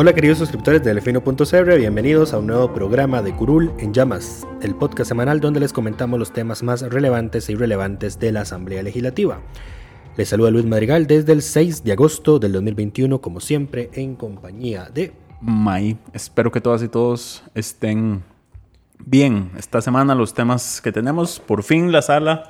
Hola queridos suscriptores de Delfino.cr, bienvenidos a un nuevo programa de Curul en Llamas, el podcast semanal donde les comentamos los temas más relevantes e irrelevantes de la Asamblea Legislativa. Les saluda Luis Madrigal desde el 6 de agosto del 2021, como siempre, en compañía de... May, espero que todas y todos estén bien. Esta semana los temas que tenemos, por fin la sala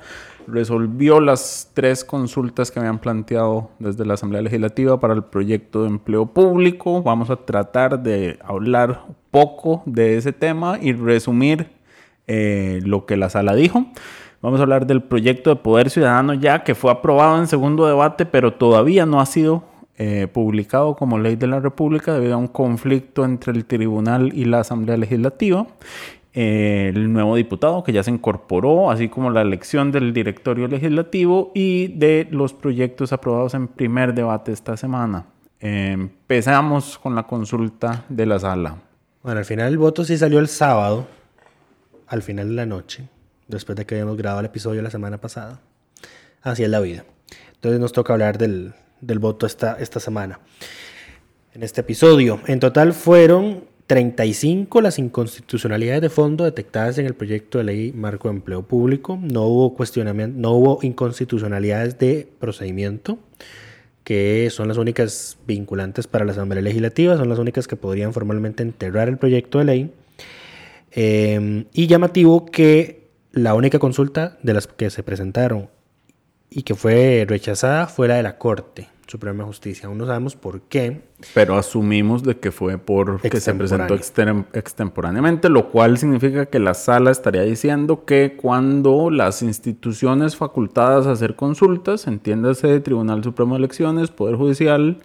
resolvió las tres consultas que habían planteado desde la Asamblea Legislativa para el proyecto de empleo público. Vamos a tratar de hablar poco de ese tema y resumir eh, lo que la sala dijo. Vamos a hablar del proyecto de Poder Ciudadano ya que fue aprobado en segundo debate, pero todavía no ha sido eh, publicado como ley de la República debido a un conflicto entre el Tribunal y la Asamblea Legislativa el nuevo diputado que ya se incorporó, así como la elección del directorio legislativo y de los proyectos aprobados en primer debate esta semana. empezamos con la consulta de la sala. Bueno, al final el voto sí salió el sábado, al final de la noche, después de que habíamos grabado el episodio la semana pasada. Así es la vida. Entonces nos toca hablar del, del voto esta, esta semana. En este episodio, en total fueron 35 las inconstitucionalidades de fondo detectadas en el proyecto de ley marco de empleo público. No hubo cuestionamiento, no hubo inconstitucionalidades de procedimiento, que son las únicas vinculantes para la Asamblea Legislativa, son las únicas que podrían formalmente enterrar el proyecto de ley. Em, y llamativo que la única consulta de las que se presentaron y que fue rechazada fue la de la Corte. Suprema Justicia. Aún no sabemos por qué. Pero asumimos de que fue porque se presentó extemporáneamente, lo cual significa que la sala estaría diciendo que cuando las instituciones facultadas a hacer consultas, entiéndase Tribunal Supremo de Elecciones, Poder Judicial,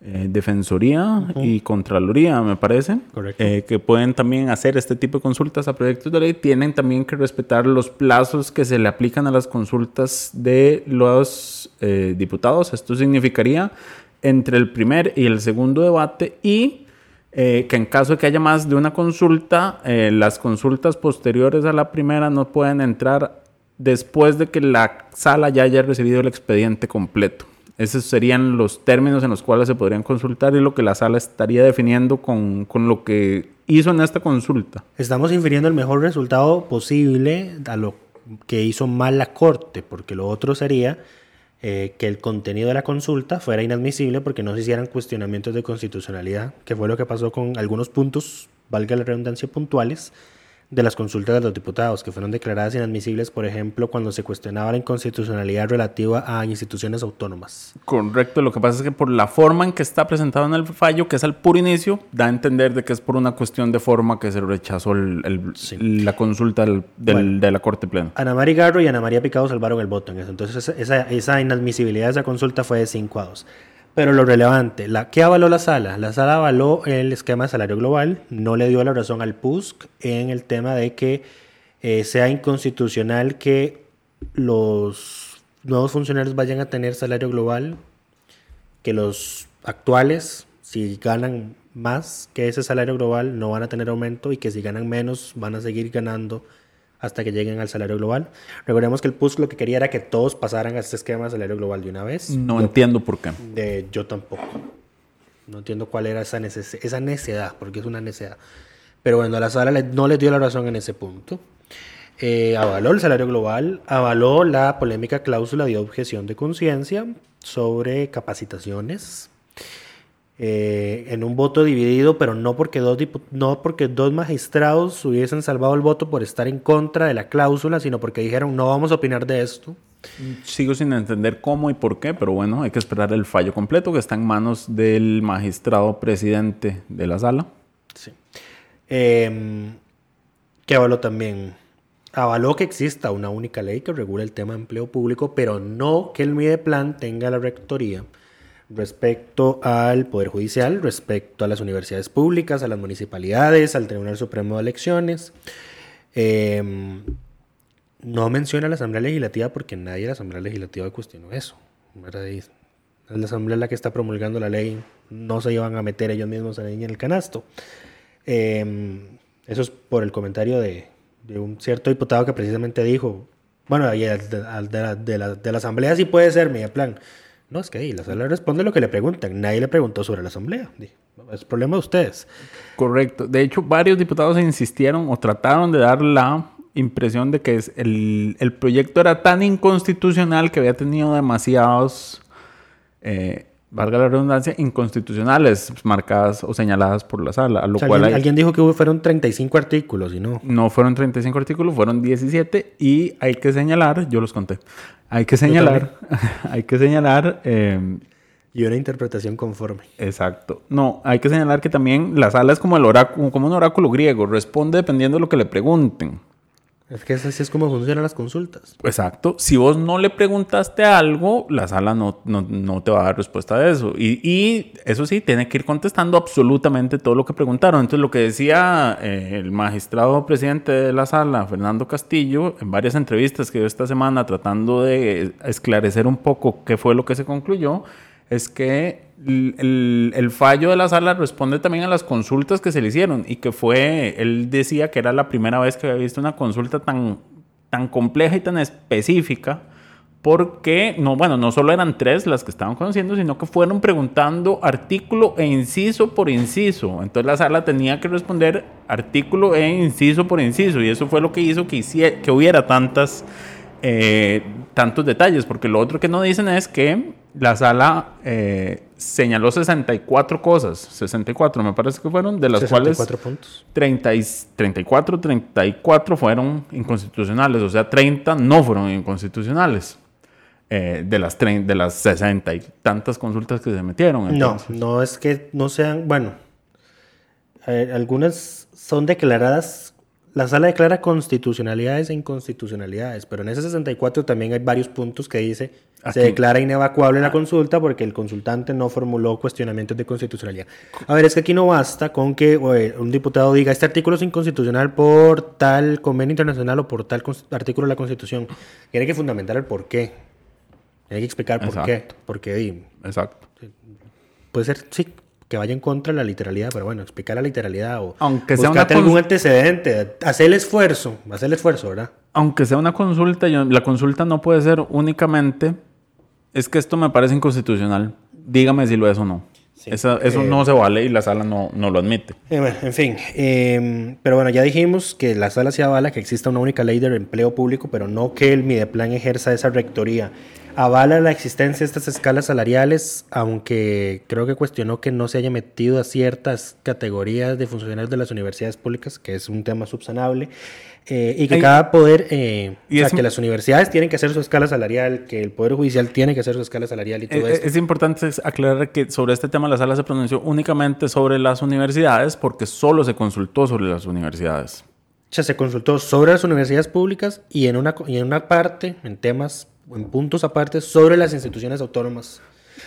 eh, Defensoría y Contraloría, me parece, eh, que pueden también hacer este tipo de consultas a proyectos de ley, tienen también que respetar los plazos que se le aplican a las consultas de los eh, diputados. Esto significaría entre el primer y el segundo debate y que en caso de que haya más de una consulta, las consultas posteriores a la primera no pueden entrar después de que la sala ya haya recibido el expediente completo. Esos serían los términos en los cuales se podrían consultar y lo que la sala estaría definiendo con, con, lo que hizo en esta consulta. Estamos infiriendo el mejor resultado posible a lo que hizo mal la Corte, porque lo otro sería eh, que el contenido de la consulta fuera inadmisible porque no se hicieran cuestionamientos de constitucionalidad, que fue lo que pasó con algunos puntos, valga la redundancia, puntuales de las consultas de los diputados, que fueron declaradas inadmisibles, por ejemplo, cuando se cuestionaba la inconstitucionalidad relativa a instituciones autónomas. Correcto, lo que pasa es que por la forma en que está presentado en el fallo, que es al puro inicio, da a entender de que es por una cuestión de forma que se rechazó la consulta de la Corte Plena. Ana María Garro y Ana María Picado salvaron el voto en eso. Entonces, esa, esa inadmisibilidad de esa consulta fue de 5 a 2. Pero lo relevante, la, ¿qué avaló la sala? La sala avaló el esquema de salario global, no le dio la razón al PUSC en el tema de que eh, sea inconstitucional que los nuevos funcionarios vayan a tener salario global, que los actuales, si ganan más que ese salario global, no van a tener aumento y que si ganan menos, van a seguir ganando hasta que lleguen al salario global. Recordemos que el PUSC lo que quería era que todos pasaran a este esquema de salario global de una vez. No entiendo por qué. De, yo tampoco. No entiendo cuál era esa, esa necedad, porque es una necedad. Pero bueno, a la sala no les dio la razón en ese punto. Eh, avaló el salario global, avaló la polémica cláusula de objeción de conciencia sobre capacitaciones. Eh, en un voto dividido, pero no porque, dos no porque dos magistrados hubiesen salvado el voto por estar en contra de la cláusula, sino porque dijeron no vamos a opinar de esto. Sigo sin entender cómo y por qué, pero bueno, hay que esperar el fallo completo que está en manos del magistrado presidente de la sala. Sí. Eh, que avaló también. Avaló que exista una única ley que regule el tema de empleo público, pero no que el Mideplan tenga la rectoría respecto al Poder Judicial, respecto a las universidades públicas, a las municipalidades, al Tribunal Supremo de Elecciones. Eh, no menciona la Asamblea Legislativa porque nadie de la Asamblea Legislativa cuestionó eso. Es la Asamblea la que está promulgando la ley, no se iban a meter ellos mismos en el canasto. Eh, eso es por el comentario de, de, un cierto diputado que precisamente dijo, bueno, de, la, de, la, de la Asamblea sí puede ser media plan. No, es que la sala responde lo que le preguntan. Nadie le preguntó sobre la asamblea. Es problema de ustedes. Correcto. De hecho, varios diputados insistieron o trataron de dar la impresión de que el proyecto era tan inconstitucional que había tenido demasiados, eh, valga la redundancia, inconstitucionales marcadas o señaladas por la sala. lo cual alguien, alguien, dijo que fueron 35 artículos y no. No fueron 35 artículos, fueron 17 y hay que señalar, yo los conté, hay que señalar, hay que señalar... Eh, y una interpretación conforme. Exacto. No, hay que señalar que también la sala es como, el oráculo, como un oráculo griego, responde dependiendo de lo que le pregunten. Es que así es como funcionan las consultas. Exacto. Si vos no le preguntaste algo, la sala no, no, te va a dar respuesta de eso. Y, y, eso sí, tiene que ir contestando absolutamente todo lo que preguntaron. Entonces, lo que decía eh, el magistrado presidente de la sala, Fernando Castillo, en varias entrevistas que dio esta semana tratando de esclarecer un poco qué fue lo que se concluyó, es que el, fallo de la sala responde también a las consultas que se le hicieron y que fue, él decía que era la primera vez que había visto una consulta tan, tan compleja y tan específica porque, no, bueno, no solo eran tres las que estaban conociendo, sino que fueron preguntando artículo e inciso por inciso. Entonces la sala tenía que responder artículo e inciso por inciso y eso fue lo que hizo que, hiciera, que hubiera tantas, eh, tantos detalles, porque lo otro que no dicen es que la sala eh, señaló 64 cosas, 64 me parece que fueron, de las 64 cuales puntos. 30 y, 34, 34 fueron inconstitucionales, o sea, 30 no fueron inconstitucionales. Eh, de, las de las 60 y tantas consultas que se metieron. No, no es que no sean, bueno, eh, algunas son declaradas la sala declara constitucionalidades e inconstitucionalidades, pero en ese 64 también hay varios puntos que dice se declara inevacuable la consulta porque el consultante no formuló cuestionamientos de constitucionalidad. A ver, es que aquí no basta con que un diputado diga este artículo es inconstitucional por tal convenio internacional o por tal artículo de la Constitución. Tiene que fundamentar el por qué. Tiene que explicar por qué. Porque, Exacto. Puede ser, sí, que vaya en contra de la literalidad, pero bueno, explicar la literalidad o Aunque sea una algún antecedente, hacer el esfuerzo, hacer el esfuerzo, ¿verdad? Aunque sea una consulta, la consulta no puede ser únicamente es que esto me parece inconstitucional. Dígame si lo es o no. eso eh, no se vale y la sala no, no lo admite. Eh, en fin, em, pero bueno, ya dijimos que la sala se avala que exista una única ley de empleo público, pero no que el Mideplan ejerza esa rectoría. Avala la existencia de estas escalas salariales, aunque creo que cuestionó que no se haya metido a ciertas categorías de funcionarios de las universidades públicas, que es un tema subsanable. Eh, y que cada poder, eh, o sea, que las universidades tienen que hacer su escala salarial, que el Poder Judicial tiene que hacer su escala salarial y todo es, eso. Es importante aclarar que sobre este tema la sala se pronunció únicamente sobre las universidades porque solo se consultó sobre las universidades. O sea, se consultó sobre las universidades públicas y en una, y en una parte, en temas, en puntos aparte, sobre las instituciones autónomas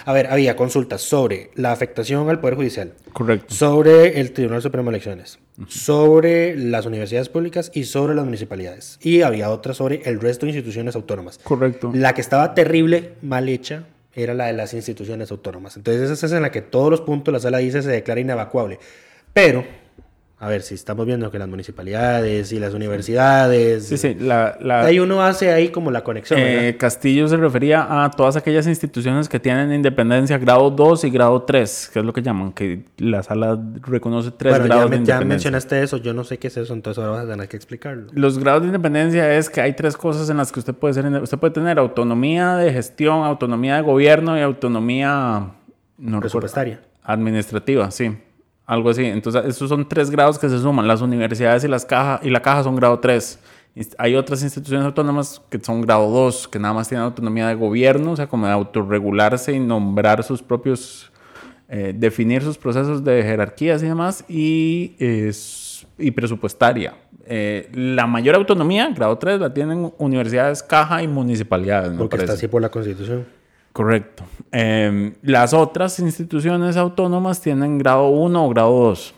a ver, había consultas sobre la afectación al Poder Judicial. Correcto. Sobre el Tribunal Supremo de Elecciones. Sobre las universidades públicas y sobre las municipalidades. Y había otras sobre el resto de instituciones autónomas. Correcto. La que estaba terrible, mal hecha, era la de las instituciones autónomas. Entonces esa es en la que todos los puntos la sala dice se declara inevacuable. Pero a ver, si estamos viendo que las municipalidades y las universidades. Sí, sí, la, ahí uno hace ahí como la conexión. Eh, Castillo se refería a todas aquellas instituciones que tienen independencia grado 2 y grado 3, que es lo que llaman, que la sala reconoce tres grados de independencia. Ya mencionaste eso, yo no sé qué es eso, entonces ahora vas a tener que explicarlo. Los grados de independencia es que hay tres cosas en las que usted puede ser. Usted puede tener autonomía de gestión, autonomía de gobierno y autonomía. No Presupuestaria. administrativa, sí. Algo así. Entonces, esos son tres grados que se suman. Las universidades y, las cajas y la caja son grado 3. Hay otras instituciones autónomas que son grado 2, que nada más tienen autonomía de gobierno, o sea, como de autorregularse y nombrar sus propios, eh, definir sus procesos de jerarquías y demás, y, y presupuestaria. Eh, la mayor autonomía, grado 3, la tienen universidades, caja y municipalidades. Porque está así por la Constitución. Correcto. Em, las otras instituciones autónomas tienen grado 1 o grado 2.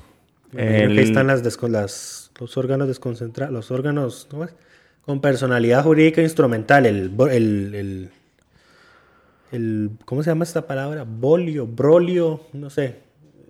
Aquí están las, las, los órganos desconcentrados, los órganos con personalidad jurídica instrumental, el, el, el, ¿cómo se llama esta palabra? Bolio, brolio, no sé.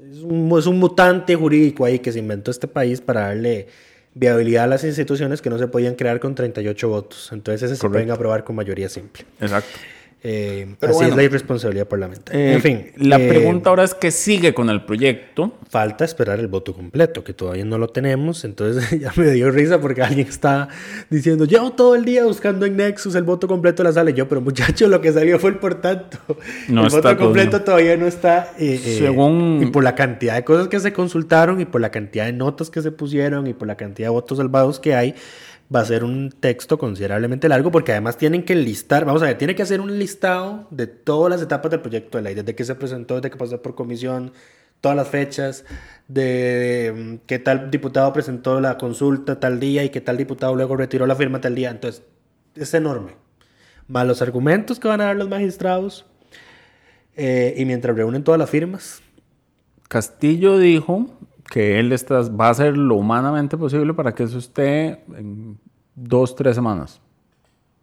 Es un, es un mutante jurídico ahí que se inventó este país para darle viabilidad a las instituciones que no se podían crear con 38 votos. Entonces ese se pueden aprobar con mayoría simple. Exacto. Eh, así es la irresponsabilidad parlamentaria. Eh, en fin. La eh, pregunta ahora es qué sigue con el proyecto. Falta esperar el voto completo, que todavía no lo tenemos. Entonces ya me dio risa porque alguien está diciendo, llevo todo el día buscando en Nexus el voto completo de la sala. Y yo, pero muchacho, lo que salió fue el por tanto. el voto completo todavía no está. Según... Y por la cantidad de cosas que se consultaron y por la cantidad de notas que se pusieron y por la cantidad de votos salvados que hay va a ser un texto considerablemente largo porque además tienen que listar, vamos a ver, tiene que hacer un listado de todas las etapas del proyecto de ley, desde que se presentó, desde que pasó por comisión, todas las fechas, de mm, qué tal diputado presentó la consulta tal día y qué tal diputado luego retiró la firma tal día. Entonces, es enorme. Más los argumentos que van a dar los magistrados eh, y mientras reúnen todas las firmas. Castillo dijo que él está, va a hacer lo humanamente posible para que eso esté en dos, tres semanas.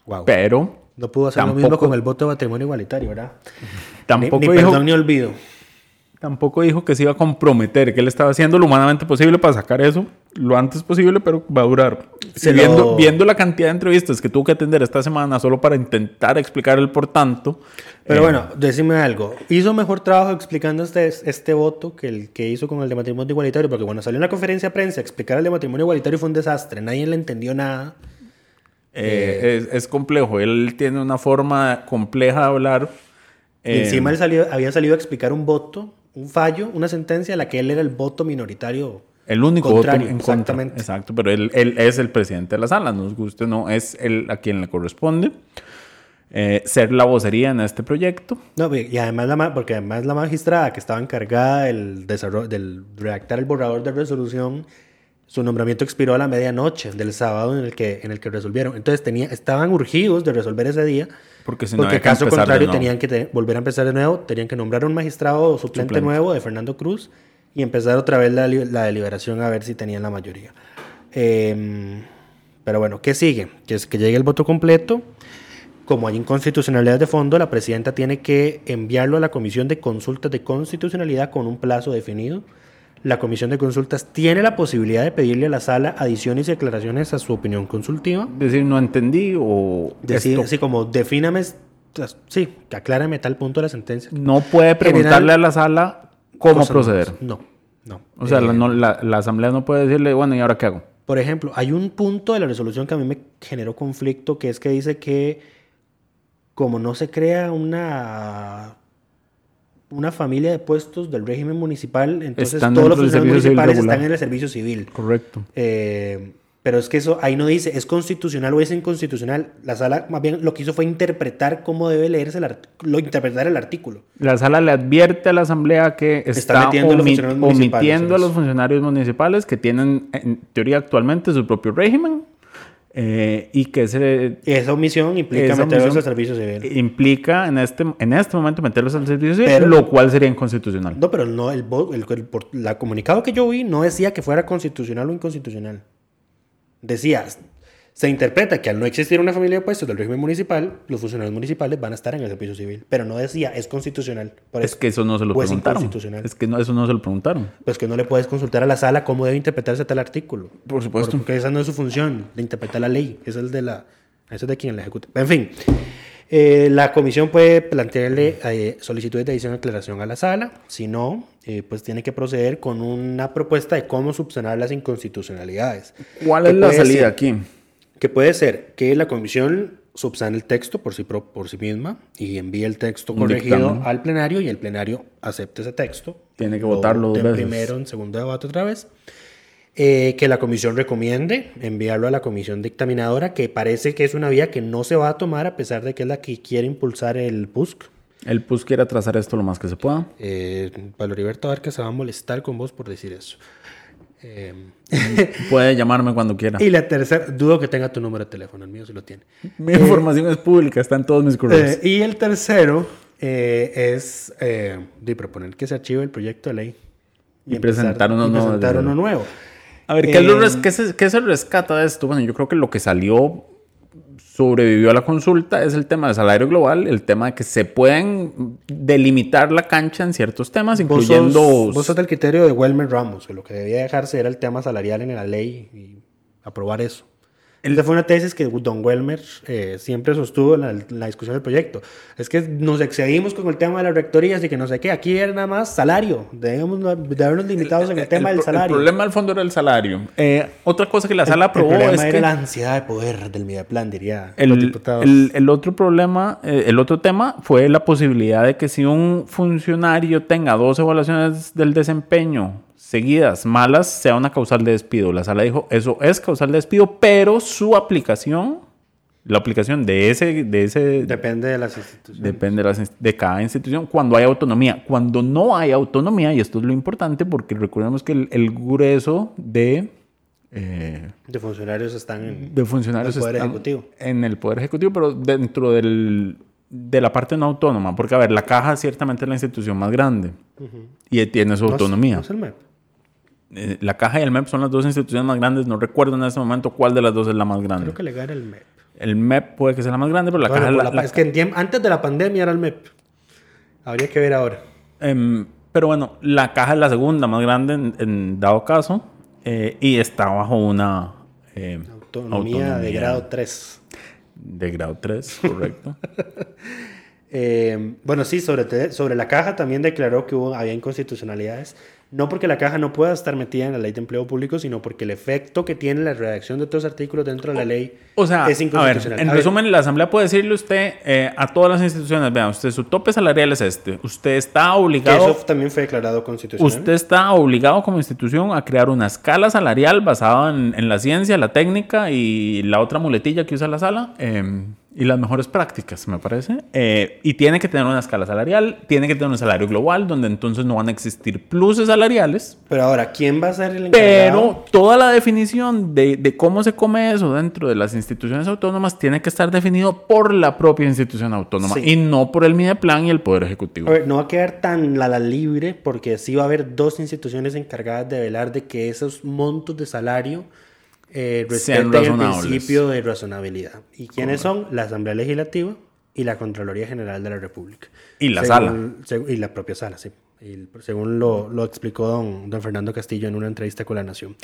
Wow. Pero... No pudo hacer lo mismo con el voto de matrimonio igualitario, ¿verdad? Tampoco ni, perdón ni olvido. Tampoco dijo que se iba a comprometer, que él estaba haciendo lo humanamente posible para sacar eso lo antes posible, pero va a durar. viendo, viendo la cantidad de entrevistas que tuvo que atender esta semana solo para intentar explicar el por tanto. Pero eh, bueno, decime algo. ¿Hizo mejor trabajo explicando este, este voto que el que hizo con el de matrimonio igualitario? Porque cuando salió en la conferencia de prensa explicar el de matrimonio igualitario fue un desastre. Nadie le entendió nada. Eh, es, es, complejo. Él tiene una forma compleja de hablar. encima él salió, había salido a explicar un voto un fallo, una sentencia a la que él era el voto minoritario. El único voto en exactamente. Exacto, pero él, él, es el presidente de la sala, nos guste no, es él a quien le corresponde eh, ser la vocería en este proyecto. No, y además la, porque además la magistrada que estaba encargada del, desarrollo, del redactar el borrador de resolución, su nombramiento expiró a la medianoche del sábado en el que, en el que resolvieron. Entonces tenía, estaban urgidos de resolver ese día porque si no Porque caso contrario tenían que volver a empezar de nuevo, tenían que nombrar un magistrado suplente, nuevo de Fernando Cruz y empezar otra vez la, deliberación a ver si tenían la mayoría. Em, pero bueno, ¿qué sigue? Que es que llegue el voto completo. Como hay inconstitucionalidad de fondo, la presidenta tiene que enviarlo a la Comisión de Consultas de Constitucionalidad con un plazo definido la comisión de consultas tiene la posibilidad de pedirle a la sala adiciones y aclaraciones a su opinión consultiva. Decir, no entendí o... Decir, así como, defíname, sí, aclárame tal punto de la sentencia. No puede preguntarle a la sala cómo proceder. No, no. O sea, la, eh, la, asamblea no puede decirle, bueno, ¿y ahora qué hago? Por ejemplo, hay un punto de la resolución que a mí me generó conflicto, que es que dice que como no se crea una una familia de puestos del régimen municipal, entonces todos los funcionarios municipales están en el servicio civil. Correcto. Eh, pero es que eso ahí no dice, es constitucional o es inconstitucional. La sala más bien lo que hizo fue interpretar cómo debe leerse el lo interpretar el artículo. La sala le advierte a la asamblea que está, omitiendo a los funcionarios municipales que tienen en teoría actualmente su propio régimen eh, y que ese, esa omisión implica meterlos al servicio civil. Implica en este, en este momento meterlos al servicio civil, lo cual sería inconstitucional. No, pero no, el, el, el, la comunicado que yo vi no decía que fuera constitucional o inconstitucional. Decía, se interpreta que al no existir una familia de puestos del régimen municipal, los funcionarios municipales van a estar en el servicio civil. Pero no decía, es constitucional. es que eso no se lo preguntaron. Es, que no, eso no se lo preguntaron. Pues que no le puedes consultar a la sala cómo debe interpretarse tal artículo. Por supuesto. Porque esa no es su función, de interpretar la ley. Es el de la, eso es de quien la ejecuta. En fin, eh, la comisión puede plantearle eh, solicitudes de adición de aclaración a la sala. Si no, eh, pues tiene que proceder con una propuesta de cómo subsanar las inconstitucionalidades. ¿Cuál es la salida aquí? Que puede ser que la comisión subsane el texto por sí, por sí misma y envíe el texto corregido al plenario y el plenario acepte ese texto. Tiene que votarlo dos veces. primero, en segundo debate otra vez. eh, que la comisión recomiende enviarlo a la comisión dictaminadora, que parece que es una vía que no se va a tomar a pesar de que es la que quiere impulsar el PUSC. El PUSC quiere atrasar esto lo más que se pueda. Eh, Pablo Heriberto que se va a molestar con vos por decir eso. Eh, Puede llamarme cuando quiera. Y la tercera, dudo que tenga tu número de teléfono, el mío sí lo tiene. Mi información es pública, está en todos mis correos. Eh, y el tercero es de proponer que se archive el proyecto de ley. Y, presentar, uno, nuevo, presentar uno nuevo. A ver, ¿qué, es ¿qué, se, ¿qué, se, rescata de esto? Bueno, yo creo que lo que salió sobrevivió a la consulta es el tema del salario global, el tema de que se pueden delimitar la cancha en ciertos temas, incluyendo... Vos sos, del criterio de Welmer Ramos, que lo que debía dejarse era el tema salarial en la ley y aprobar eso. Esa fue una tesis que Don Welmer eh, siempre sostuvo en la, discusión del proyecto. Es que nos excedimos con el tema de las rectorías y que no sé qué. Aquí era nada más salario. Debemos de habernos limitados en el, tema del salario. El problema al fondo era el salario. Eh, otra cosa que la sala aprobó el es era la ansiedad de poder del Mideplan, diría el, los diputados. El, otro problema, eh, el otro tema fue la posibilidad de que si un funcionario tenga dos evaluaciones del desempeño seguidas malas sea una causal de despido. La sala dijo, eso es causal de despido, pero su aplicación, la aplicación de ese... De ese depende de las instituciones. Depende de, cada institución, cuando hay autonomía. Cuando no hay autonomía, y esto es lo importante, porque recordemos que el, grueso de... Eh, de funcionarios están en, de funcionarios el Poder Ejecutivo. En el Poder Ejecutivo, pero dentro del, de la parte no autónoma. Porque, a ver, la caja ciertamente es la institución más grande y tiene su autonomía. No es el MEP. Eh, la caja y el MEP son las dos instituciones más grandes. No recuerdo en este momento cuál de las dos es la más grande. Creo que le gana el MEP. El MEP puede que sea la más grande, pero la caja... La, es que antes de la pandemia era el MEP. Habría que ver ahora. Em, pero bueno, la caja es la segunda más grande en, dado caso eh, y está bajo una... Eh, autonomía, de grado 3. De grado 3, correcto. bueno, sí, sobre, sobre la caja también declaró que hubo, había inconstitucionalidades no porque la caja no pueda estar metida en la ley de empleo público, sino porque el efecto que tiene la redacción de otros artículos dentro de la ley o sea, es inconstitucional. en resumen, la Asamblea puede decirle usted eh, a todas las instituciones, vean, usted su tope salarial es este, usted está obligado... eso también fue declarado constitucional. Usted está obligado como institución a crear una escala salarial basada en, la ciencia, la técnica y la otra muletilla que usa la sala. Eh, y las mejores prácticas, me parece. Eh, y tiene que tener una escala salarial, tiene que tener un salario global, donde entonces no van a existir pluses salariales. Pero ahora, ¿quién va a ser el encargado? Pero toda la definición de, de, cómo se come eso dentro de las instituciones autónomas tiene que estar definido por la propia institución autónoma y no por el Mideplan y el Poder Ejecutivo. A ver, no va a quedar tan la, la libre porque sí va a haber dos instituciones encargadas de velar de que esos montos de salario eh, respeten el principio de razonabilidad. ¿Y quiénes son? La Asamblea Legislativa y la Contraloría General de la República. Y la sala. y la propia sala, sí. según lo, lo, explicó don, don, Fernando Castillo en una entrevista con La Nación.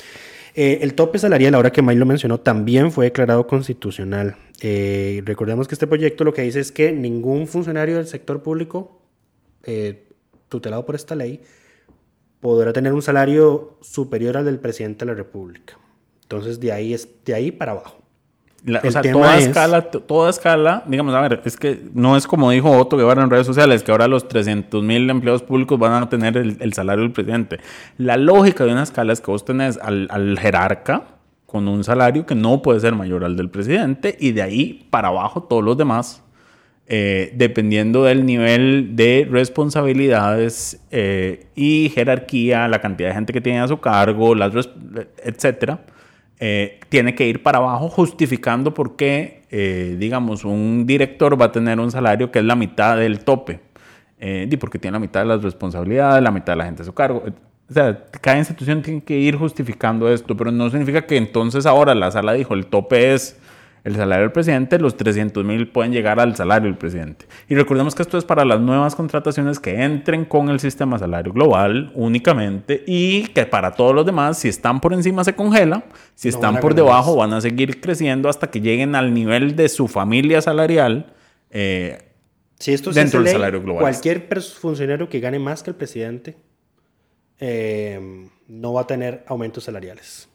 Eh, el tope salarial, ahora que May lo mencionó, también fue declarado constitucional. Eh, recordemos que este proyecto lo que dice es que ningún funcionario del sector público eh, tutelado por esta ley podrá tener un salario superior al del presidente de la República. Entonces, de ahí, es, de ahí para abajo. o sea, toda escala, toda escala, digamos, a ver, es que no es como dijo Otto Guevara en redes sociales, que ahora los 300 mil empleados públicos van a tener el, salario del presidente. La lógica de una escala es que vos tenés al, al jerarca con un salario que no puede ser mayor al del presidente y de ahí para abajo todos los demás, eh, dependiendo del nivel de responsabilidades eh, y jerarquía, la cantidad de gente que tiene a su cargo, las etcétera eh, tiene que ir para abajo justificando por qué, eh, digamos, un director va a tener un salario que es la mitad del tope. Eh, porque tiene la mitad de las responsabilidades, la mitad de la gente a su cargo. O sea, cada institución tiene que ir justificando esto, pero no significa que entonces ahora la sala dijo el tope es el salario del presidente, los 300 mil pueden llegar al salario del presidente. Y recordemos que esto es para las nuevas contrataciones que entren con el sistema salario global únicamente y que para todos los demás, si están por encima se congela, si están por debajo van a seguir creciendo hasta que lleguen al nivel de su familia salarial. Eh, si esto dentro del salario global. Cualquier funcionario que gane más que el presidente eh, no va a tener aumentos salariales.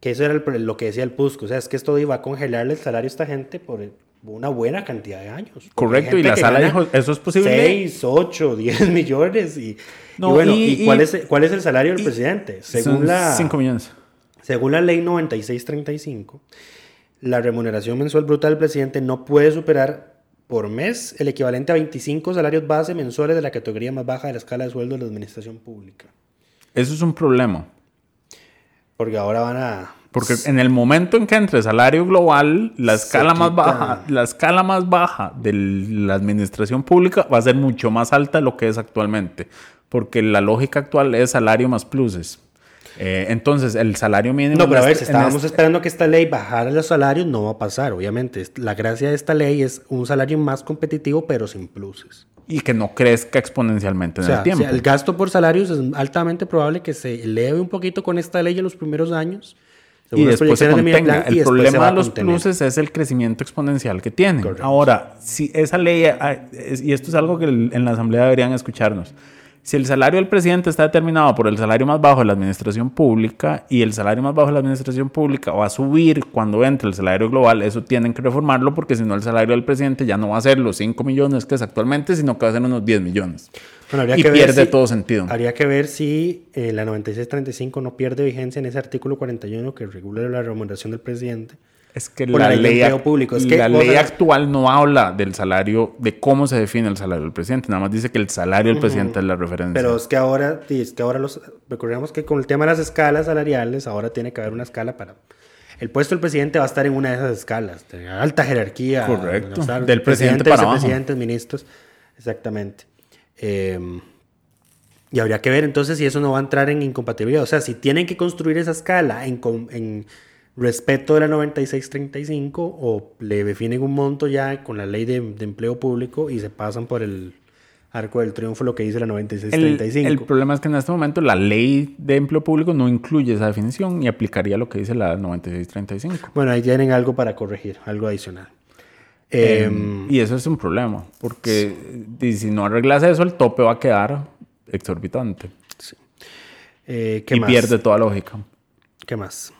Que eso era lo que decía el PUSCO. O sea, es que esto iba a congelarle el salario a esta gente por, una buena cantidad de años. Correcto, y la sala dijo, eso es posible. 6, 8, 10 millones. Y, bueno, y, cuál, es, cuál es el salario del presidente? Según la, 5 millones. Según la ley 9635, la remuneración mensual brutal del presidente no puede superar por mes el equivalente a 25 salarios base mensuales de la categoría más baja de la escala de sueldo de la administración pública. Eso es un problema. Porque ahora van a... Porque en el momento en que entre salario global, la escala más baja, la escala más baja de la administración pública va a ser mucho más alta de lo que es actualmente. Porque la lógica actual es salario más pluses. Eh, entonces, el salario mínimo... No, pero a ver, si estábamos este esperando que esta ley bajara los salarios, no va a pasar, obviamente. La gracia de esta ley es un salario más competitivo, pero sin pluses. Y que no crezca exponencialmente en el tiempo. el gasto por salarios es altamente probable que se eleve un poquito con esta ley en los primeros años. Y después se contenga. el problema de los pluses es el crecimiento exponencial que tienen. Ahora, si esa ley, ah, y esto es algo que en la Asamblea deberían escucharnos, si el salario del presidente está determinado por el salario más bajo de la administración pública y el salario más bajo de la administración pública va a subir cuando entre el salario global, eso tienen que reformarlo porque si no el salario del presidente ya no va a ser los 5 millones que es actualmente, sino que va a ser unos 10 millones. y pierde todo sentido. Habría que ver si eh, la 9635 no pierde vigencia en ese artículo 41 que regula la remuneración del presidente es que la, ley, público. Es que la ley actual no habla del salario, de cómo se define el salario del presidente, nada más dice que el salario del presidente es la referencia. Pero es que ahora, es que ahora los, recordemos que con el tema de las escalas salariales, ahora tiene que haber una escala para... El puesto del presidente va a estar en una de esas escalas, de alta jerarquía. Correcto. del presidente para abajo. Presidentes, ministros, exactamente. Em, y habría que ver entonces si eso no va a entrar en incompatibilidad. O sea, si tienen que construir esa escala en, en respeto de la 9635 o le definen un monto ya con la ley de, empleo público y se pasan por el arco del triunfo lo que dice la 9635. El, el, problema es que en este momento la ley de empleo público no incluye esa definición y aplicaría lo que dice la 9635. Bueno, ahí tienen algo para corregir, algo adicional. Em, em, y eso es un problema, porque si no arreglas eso, el tope va a quedar exorbitante. Eh, y pierde toda lógica. ¿Qué más?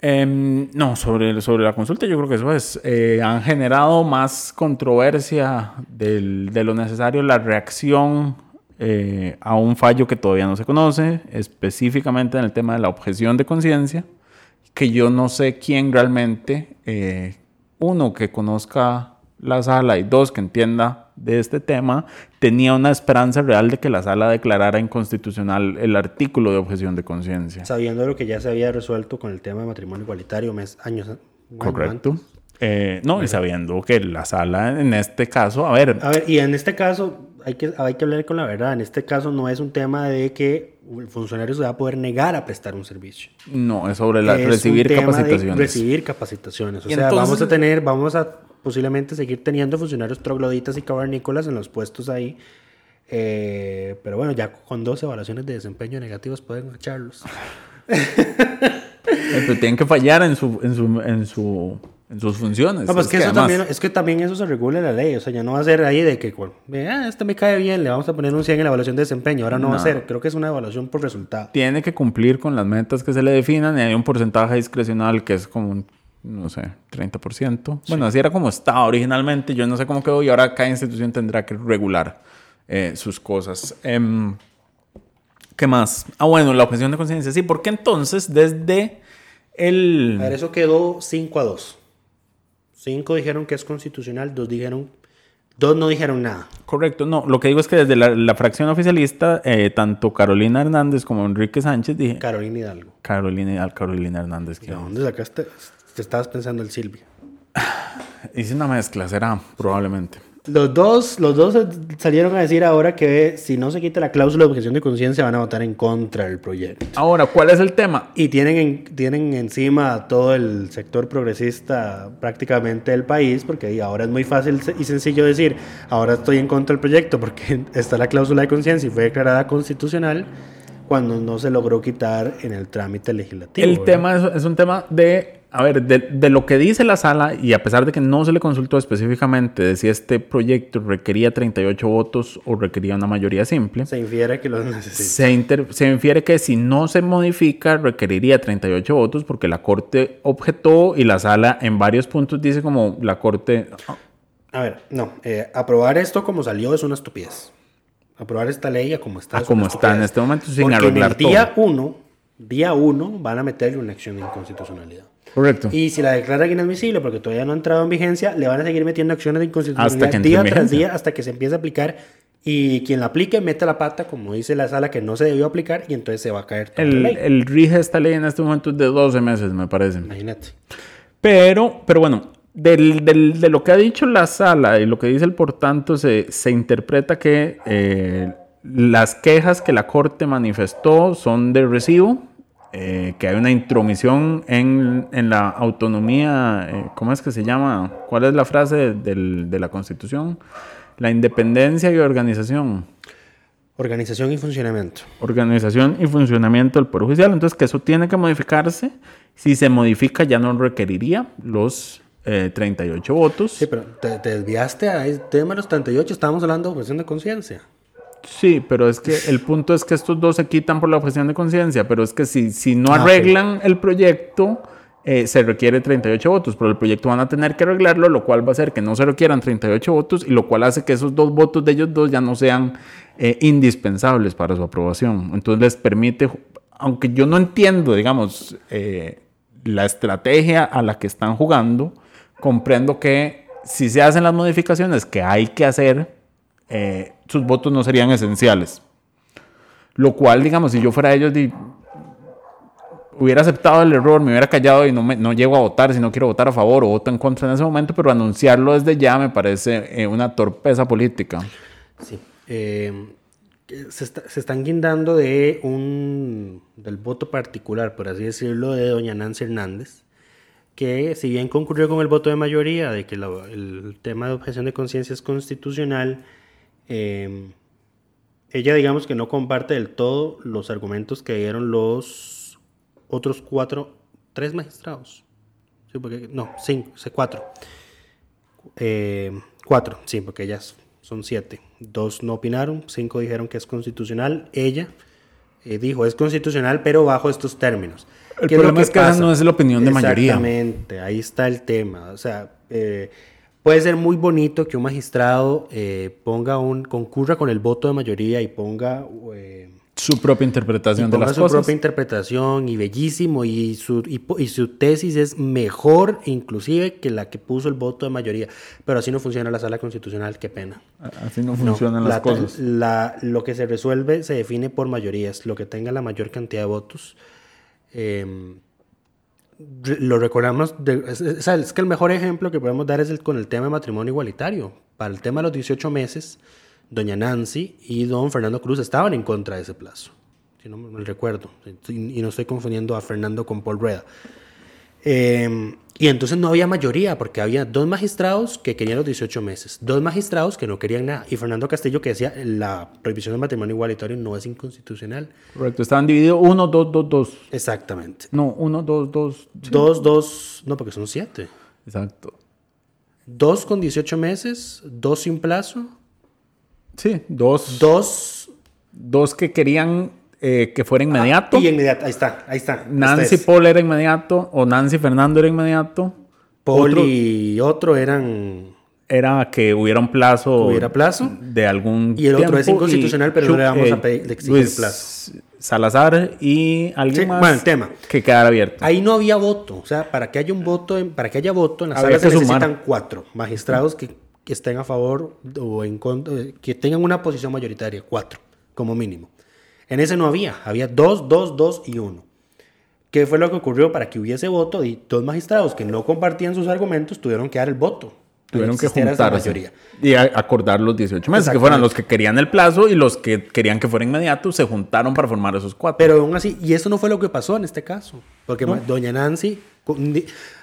Em, no, sobre, sobre la consulta yo creo que eso es. Eh, han generado más controversia de lo necesario la reacción eh, a un fallo que todavía no se conoce, específicamente en el tema de la objeción de conciencia, que yo no sé quién realmente, eh, uno, que conozca la sala y dos, que entienda de este tema, tenía una esperanza real de que la sala declarara inconstitucional el artículo de objeción de conciencia. Sabiendo lo que ya se había resuelto con el tema de matrimonio igualitario mes, años Correcto. Eh, no, y sabiendo que la sala en este caso, a ver... A ver, y en este caso hay que, hay que hablar con la verdad, en este caso no es un tema de que el funcionario se va a poder negar a prestar un servicio. No, es sobre la, recibir capacitaciones. recibir capacitaciones. O sea, vamos a tener, vamos a posiblemente seguir teniendo funcionarios trogloditas y cavernícolas en los puestos ahí. Eh, pero bueno, ya con dos evaluaciones de desempeño negativas pueden echarlos. pero tienen que fallar en su, en su, en su, en sus funciones. No, pues es, que, eso también, es que también eso se regula en la ley. O sea, ya no va a ser ahí de que, ah, este me cae bien, le vamos a poner un 100 en la evaluación de desempeño. Ahora no, va a ser. Creo que es una evaluación por resultado. Tiene que cumplir con las metas que se le definan y hay un porcentaje discrecional que es como un no sé, 30%. Bueno, así era como estaba originalmente, yo no sé cómo quedó y ahora cada institución tendrá que regular eh, sus cosas. Em, ¿Qué más? Ah, bueno, la objeción de conciencia, sí, porque entonces desde el... A ver, eso quedó 5 a 2. 5 dijeron que es constitucional, 2 dijeron... Dos no dijeron nada. Correcto, no. Lo que digo es que desde la, fracción oficialista, eh, tanto Carolina Hernández como Enrique Sánchez dije... Carolina Hidalgo. Carolina Carolina Hernández. ¿De dónde sacaste? Te estabas pensando el Silvio. Hice una mezcla, será, probablemente. Los dos, los dos salieron a decir ahora que si no se quita la cláusula de objeción de conciencia van a votar en contra del proyecto. Ahora, ¿cuál es el tema? Y tienen, tienen encima todo el sector progresista prácticamente del país, porque ahora es muy fácil y sencillo decir, ahora estoy en contra del proyecto porque está la cláusula de conciencia y fue declarada constitucional cuando no se logró quitar en el trámite legislativo. El tema es, es un tema de a ver, de, lo que dice la sala, y a pesar de que no se le consultó específicamente de si este proyecto requería 38 votos o requería una mayoría simple, se infiere que los necesita. Se, se infiere que si no se modifica requeriría 38 votos porque la Corte objetó y la sala en varios puntos dice como la Corte... A ver, no, eh, aprobar esto como salió es una estupidez. Aprobar esta ley a como está. A como está en este momento sin porque en el día 1, día 1 van a meterle una acción de inconstitucionalidad. Correcto. Y si la declaran inadmisible porque todavía no ha entrado en vigencia, le van a seguir metiendo acciones de inconstitucionalidad día tras día hasta que se empiece a aplicar. Y quien la aplique mete la pata, como dice la sala, que no se debió aplicar y entonces se va a caer toda el, la ley. El rige esta ley en este momento es de 12 meses, me parece. Imagínate. Pero, pero bueno, del, del, de lo que ha dicho la sala y lo que dice el por tanto, se, se interpreta que eh, las quejas que la Corte manifestó son de recibo eh, que hay una intromisión en, en la autonomía, eh, ¿cómo es que se llama? ¿Cuál es la frase del, de la Constitución? La independencia y organización. Organización y funcionamiento. Organización y funcionamiento del Poder Judicial. Entonces, que eso tiene que modificarse. Si se modifica, ya no requeriría los 38 eh, votos. Sí, pero te, te desviaste a el tema de los 38. Estábamos hablando de objeción de conciencia. Sí, pero es que el punto es que estos dos se quitan por la objeción de conciencia, pero es que si, si no ah, arreglan el proyecto, eh, se requiere 38 votos, pero el proyecto van a tener que arreglarlo, lo cual va a hacer que no se requieran 38 votos y lo cual hace que esos dos votos de ellos dos ya no sean eh, indispensables para su aprobación. Entonces les permite, aunque yo no entiendo, digamos, eh, la estrategia a la que están jugando, comprendo que si se hacen las modificaciones que hay que hacer, eh, sus votos no serían esenciales. Lo cual, digamos, si yo fuera ellos, hubiera aceptado el error, me hubiera callado y no, me, no llego a votar si no quiero votar a favor o voto en contra en ese momento, pero anunciarlo desde ya me parece eh, una torpeza política. Sí. Eh, se, se, están guindando de un del voto particular, por así decirlo, de doña Nancy Hernández, que si bien concurrió con el voto de mayoría de que el tema de objeción de conciencia es constitucional, Em, ella digamos que no comparte del todo los argumentos que dieron los otros cuatro, tres magistrados. no, cinco, cuatro. Em, cuatro, sí, porque ellas son siete. Dos no opinaron, cinco dijeron que es constitucional. Ella eh, dijo es constitucional, pero bajo estos términos. El problema es que, no es la opinión de mayoría. Exactamente, ahí está el tema. O sea, eh, Puede ser muy bonito que un magistrado eh, ponga un, concurra con el voto de mayoría y ponga... Eh, su propia interpretación de las su propia interpretación y bellísimo y su, y, su tesis es mejor inclusive que la que puso el voto de mayoría. Pero así no funciona la sala constitucional, qué pena. Así no funcionan las cosas. lo que se resuelve se define por mayorías, lo que tenga la mayor cantidad de votos. Eh, lo recordamos, es, que el mejor ejemplo que podemos dar es el, con el tema de matrimonio igualitario. Para el tema de los 18 meses, doña Nancy y don Fernando Cruz estaban en contra de ese plazo, si no me recuerdo, y no estoy confundiendo a Fernando con Paul Rueda. Eh, y entonces no había mayoría, porque había dos magistrados que querían los 18 meses, dos magistrados que no querían nada, y Fernando Castillo que decía la prohibición del matrimonio igualitario no es inconstitucional. Correcto, estaban divididos uno, dos, dos, dos. Exactamente. No, uno, dos, dos. Dos, dos, no, porque son siete. Exacto. Dos con 18 meses, dos sin plazo. Sí, dos. Dos. Dos que querían eh, que fuera inmediato. y inmediato, ahí está, ahí está. Nancy Paul era inmediato o Nancy Fernando era inmediato. Paul y otro eran... Era que hubiera un plazo. Hubiera plazo. De algún Y el otro es inconstitucional, pero no le vamos a eh, pedir, exigir el plazo. Salazar y alguien más bueno, el tema. que quedara abierto. Ahí no había voto. O sea, para que haya un voto, para que haya voto en la sala se necesitan cuatro magistrados que, que, estén a favor o en contra, que tengan una posición mayoritaria, cuatro, como mínimo. En ese no había, había dos, dos, dos y uno. ¿Qué fue lo que ocurrió para que hubiese voto? Y dos magistrados que no compartían sus argumentos tuvieron que dar el voto. Tuvieron que juntarse y acordar los 18 meses, que fueran los que querían el plazo y los que querían que fuera inmediato, se juntaron para formar esos cuatro. Pero aún así, y eso no fue lo que pasó en este caso, porque doña Nancy,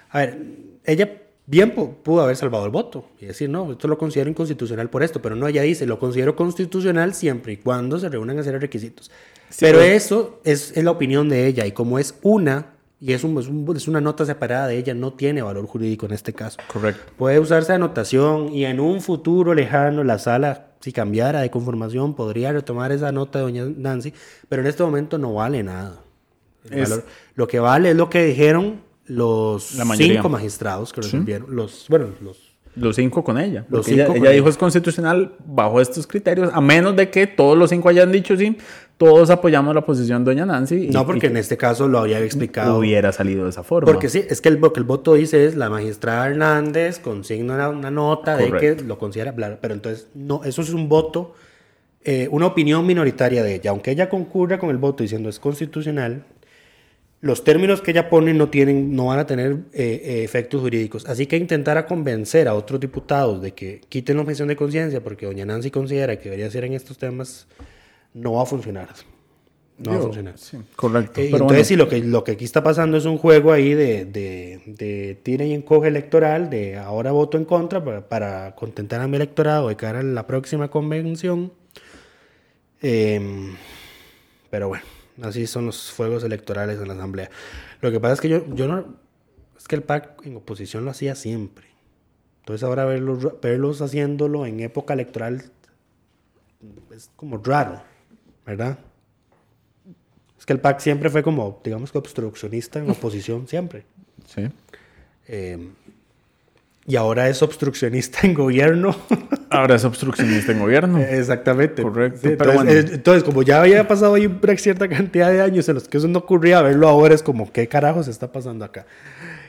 a ver, ella bien pudo haber salvado el voto y decir, no, esto lo considero inconstitucional por esto, pero no, ella dice, lo considero constitucional siempre y cuando se reúnan a hacer requisitos. pero eso es, es, la opinión de ella y como es una Y es, un, es, un, es, una nota separada de ella, no tiene valor jurídico en este caso. Correcto. Puede usarse anotación y en un futuro lejano la sala, si cambiara de conformación, podría retomar esa nota de doña Nancy, pero en este momento no vale nada. lo que vale es lo que dijeron los cinco magistrados que resolvieron, los, bueno, los los cinco con ella. Los cinco ella, dijo es constitucional bajo estos criterios, a menos de que todos los cinco hayan dicho sí, todos apoyamos la posición de doña Nancy. no, porque en este caso lo había explicado. Hubiera salido de esa forma. Porque sí, es que el, que el voto dice es la magistrada Hernández consigna una, nota de que lo considera, pero entonces no, eso es un voto, eh, una opinión minoritaria de ella. Aunque ella concurra con el voto diciendo es constitucional, los términos que ella pone no, tienen, no van a tener eh, eh, efectos jurídicos. Así que intentar convencer a otros diputados de que quiten la objeción de conciencia porque doña Nancy considera que debería ser en estos temas, no va a funcionar. No va a funcionar. correcto. Eh, entonces, sí, lo que, lo que aquí está pasando es un juego ahí de, de, de tira y encoge electoral, de ahora voto en contra para, para contentar a mi electorado de cara a la próxima convención. Em, pero bueno. Así son los fuegos electorales en la Asamblea. Lo que pasa es que yo, yo no. Es que el PAC en oposición lo hacía siempre. Entonces ahora verlos, verlos haciéndolo en época electoral es como raro, ¿verdad? Es que el PAC siempre fue como, digamos que obstruccionista en oposición, siempre. Sí. Eh, y ahora es obstruccionista en gobierno. Ahora es obstruccionista en gobierno. Exactamente. Correcto. entonces, entonces, como ya había pasado ahí una cierta cantidad de años en los que eso no ocurría, verlo ahora es como, ¿qué carajos está pasando acá?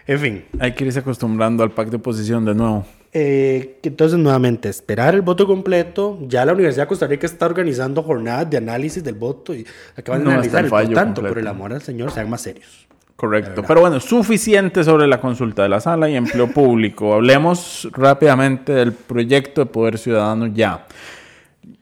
En fin. Hay que irse acostumbrando al pacto de oposición de nuevo. Eh, entonces, nuevamente, esperar el voto completo. Ya la Universidad de Costa Rica está organizando jornadas de análisis del voto y acaban de analizar el, tanto, por el amor al Señor, sean más serios. Correcto. Pero bueno, suficiente sobre la consulta de la sala y empleo público. Hablemos rápidamente del proyecto de Poder Ciudadano ya.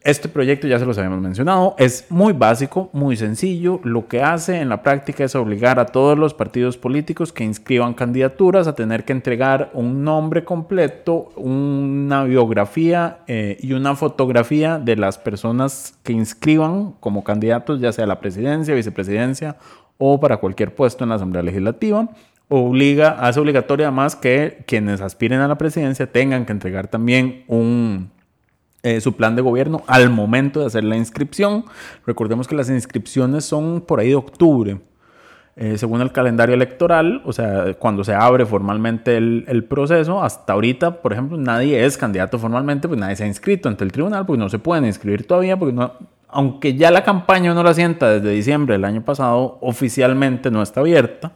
Este proyecto ya se los habíamos mencionado, es muy básico, muy sencillo. Lo que hace en la práctica es obligar a todos los partidos políticos que inscriban candidaturas a tener que entregar un nombre completo, una biografía eh, y una fotografía de las personas que inscriban como candidatos, ya sea a la presidencia, vicepresidencia o para cualquier puesto en la Asamblea Legislativa. Obliga, hace obligatorio además que quienes aspiren a la presidencia tengan que entregar también un, eh, su plan de gobierno al momento de hacer la inscripción. Recordemos que las inscripciones son por ahí de octubre. Eh, según el calendario electoral, o sea, cuando se abre formalmente el, el, proceso, hasta ahorita, por ejemplo, nadie es candidato formalmente, pues nadie se ha inscrito ante el tribunal, porque no se pueden inscribir todavía, porque aunque ya la campaña no la sienta desde diciembre del año pasado, oficialmente no está abierta.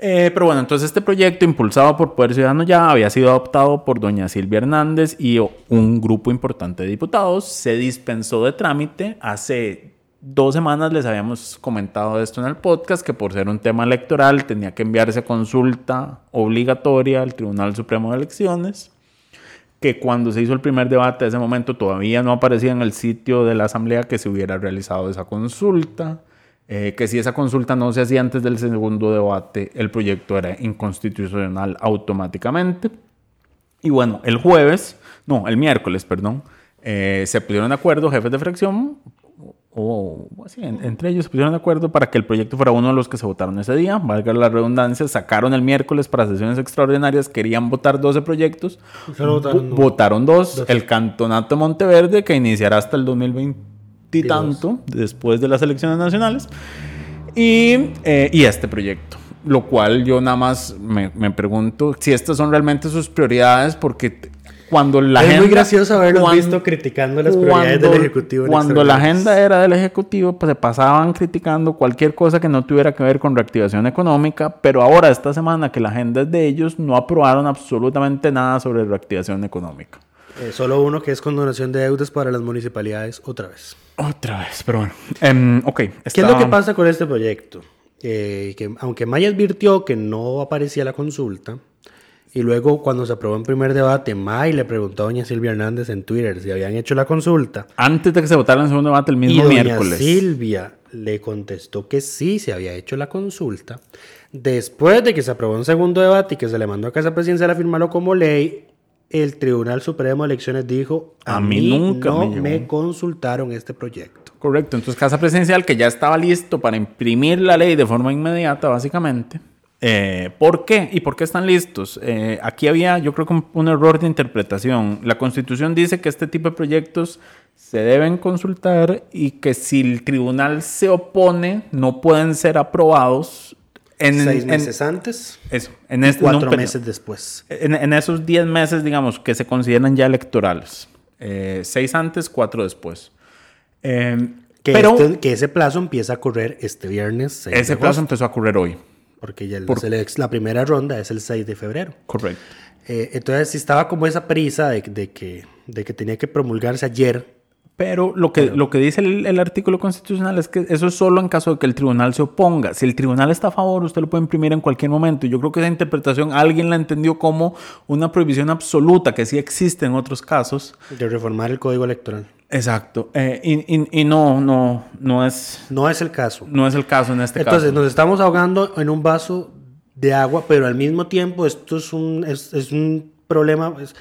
Eh, pero bueno, entonces este proyecto impulsado por Poder Ciudadano ya había sido adoptado por doña Silvia Hernández y un grupo importante de diputados. Se dispensó de trámite. Hace dos semanas les habíamos comentado esto en el podcast, que por ser un tema electoral tenía que enviarse consulta obligatoria al Tribunal Supremo de Elecciones que cuando se hizo el primer debate de ese momento todavía no aparecía en el sitio de la Asamblea que se hubiera realizado esa consulta, eh, que si esa consulta no se hacía antes del segundo debate, el proyecto era inconstitucional automáticamente. Y bueno, el jueves, no, el miércoles, perdón, eh, se pusieron de acuerdo jefes de fracción o así, entre ellos se pusieron de acuerdo para que el proyecto fuera uno de los que se votaron ese día, valga la redundancia, sacaron el miércoles para sesiones extraordinarias, querían votar 12 proyectos, votaron, dos, el Cantonato de Monteverde, que iniciará hasta el 2020 y tanto, después de las elecciones nacionales, y, eh, y este proyecto. Lo cual yo nada más me, me, pregunto si estas son realmente sus prioridades, porque cuando la es muy gracioso haberlos visto criticando las prioridades del Ejecutivo. cuando la agenda era del Ejecutivo, pues se pasaban criticando cualquier cosa que no tuviera que ver con reactivación económica, pero ahora, esta semana que la agenda es de ellos, no aprobaron absolutamente nada sobre reactivación económica. Eh, solo uno que es condonación de deudas para las municipalidades, otra vez. Otra vez, pero bueno. Um, ok. ¿Qué es lo que pasa con este proyecto? Eh, que aunque Maya advirtió que no aparecía la consulta, y luego, cuando se aprobó en primer debate, May le preguntó a doña Silvia Hernández en Twitter si habían hecho la consulta. Antes de que se votara en segundo debate el mismo y miércoles. Silvia le contestó que sí se había hecho la consulta. Después de que se aprobó en segundo debate y que se le mandó a Casa Presidencial a firmarlo como ley, el Tribunal Supremo de Elecciones dijo: A, mí, nunca no me, consultaron este proyecto. Correcto. Entonces, Casa Presidencial, que ya estaba listo para imprimir la ley de forma inmediata, básicamente Eh, ¿Por qué? ¿Y por qué están listos? Eh, aquí había, yo creo que un, error de interpretación. La Constitución dice que este tipo de proyectos se deben consultar y que si el tribunal se opone, no pueden ser aprobados. En, Seis meses antes. Eso. En este, cuatro meses después. En, esos diez meses, digamos, que se consideran ya electorales. Eh, seis antes, cuatro después. que, pero, este, que ese plazo empieza a correr este viernes. ese plazo empezó a correr hoy. Porque ya la primera ronda es el 6 de febrero. Correcto. Eh, entonces, estaba como esa prisa de, que, de que tenía que promulgarse ayer. Pero lo que, lo que dice el, artículo constitucional es que eso es solo en caso de que el tribunal se oponga. Si el tribunal está a favor, usted lo puede imprimir en cualquier momento. Yo creo que esa interpretación alguien la entendió como una prohibición absoluta, que sí existe en otros casos. De reformar el código electoral. Exacto. Eh, y, y, no, no, no es. No es el caso. No es el caso en este caso. Entonces, nos estamos ahogando en un vaso de agua, pero al mismo tiempo esto es un, es, es un problema. Es,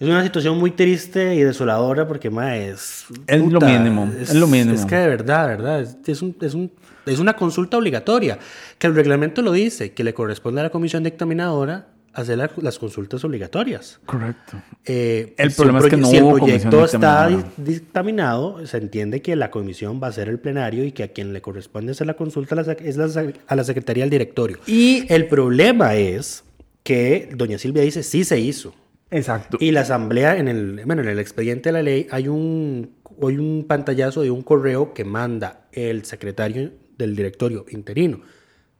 es, una situación muy triste y desoladora porque, ma, es. Es lo mínimo. Es, lo mínimo. Es que de verdad, verdad. Es, un, es, un, es una consulta obligatoria. Que el reglamento lo dice, que le corresponde a la comisión dictaminadora hacer las consultas obligatorias. Correcto. Eh, el problema es que no si el proyecto está dictaminado, se entiende que la comisión va a ser el plenario y que a quien le corresponde hacer la consulta es a la Secretaría del Directorio. Y el problema es que doña Silvia dice sí se hizo. Exacto. Y la asamblea, en el, bueno, en el expediente de la ley hay un, hay un pantallazo de un correo que manda el secretario del directorio interino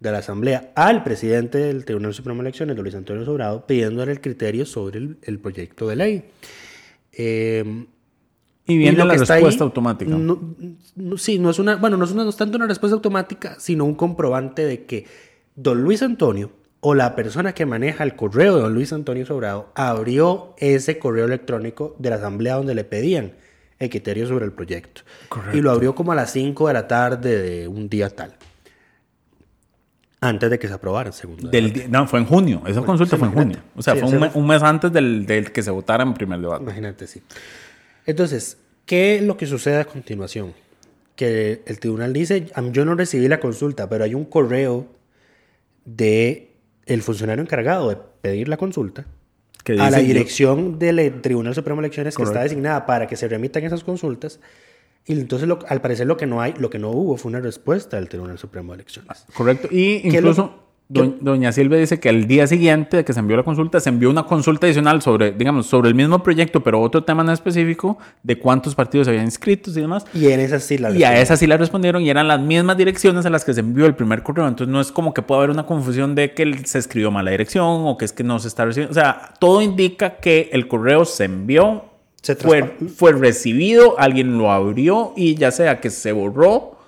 de la Asamblea al presidente del Tribunal Supremo de Elecciones, Luis Antonio Sobrado, pidiéndole el criterio sobre el, proyecto de ley. Em, y viene la respuesta automática. sí, no es una, bueno, no es, no es tanto una respuesta automática, sino un comprobante de que don Luis Antonio o la persona que maneja el correo de don Luis Antonio Sobrado abrió ese correo electrónico de la asamblea donde le pedían el criterio sobre el proyecto. Y lo abrió como a las 5 de la tarde de un día tal. Antes de que se aprobara segundo del, No, fue en junio. Esa consulta fue en junio. O sea, fue un, mes, antes del, que se votara en primer debate. Imagínate, sí. Entonces, ¿qué es lo que sucede a continuación? Que el tribunal dice, yo no recibí la consulta, pero hay un correo de el funcionario encargado de pedir la consulta a la dirección del Tribunal Supremo de Elecciones que está designada para que se remitan esas consultas y entonces, al parecer, lo que no hay, lo que no hubo fue una respuesta del Tribunal Supremo de Elecciones. Correcto. Y incluso doña Silvia dice que al día siguiente de que se envió la consulta, se envió una consulta adicional sobre, digamos, sobre el mismo proyecto, pero otro tema en específico, de cuántos partidos habían inscritos y demás. Y en esas sí la Y a esas sí la respondieron y eran las mismas direcciones a las que se envió el primer correo. Entonces no es como que pueda haber una confusión de que se escribió mal la dirección o que es que no se está recibiendo. O sea, todo indica que el correo se envió fue, fue recibido, alguien lo abrió y ya sea que se borró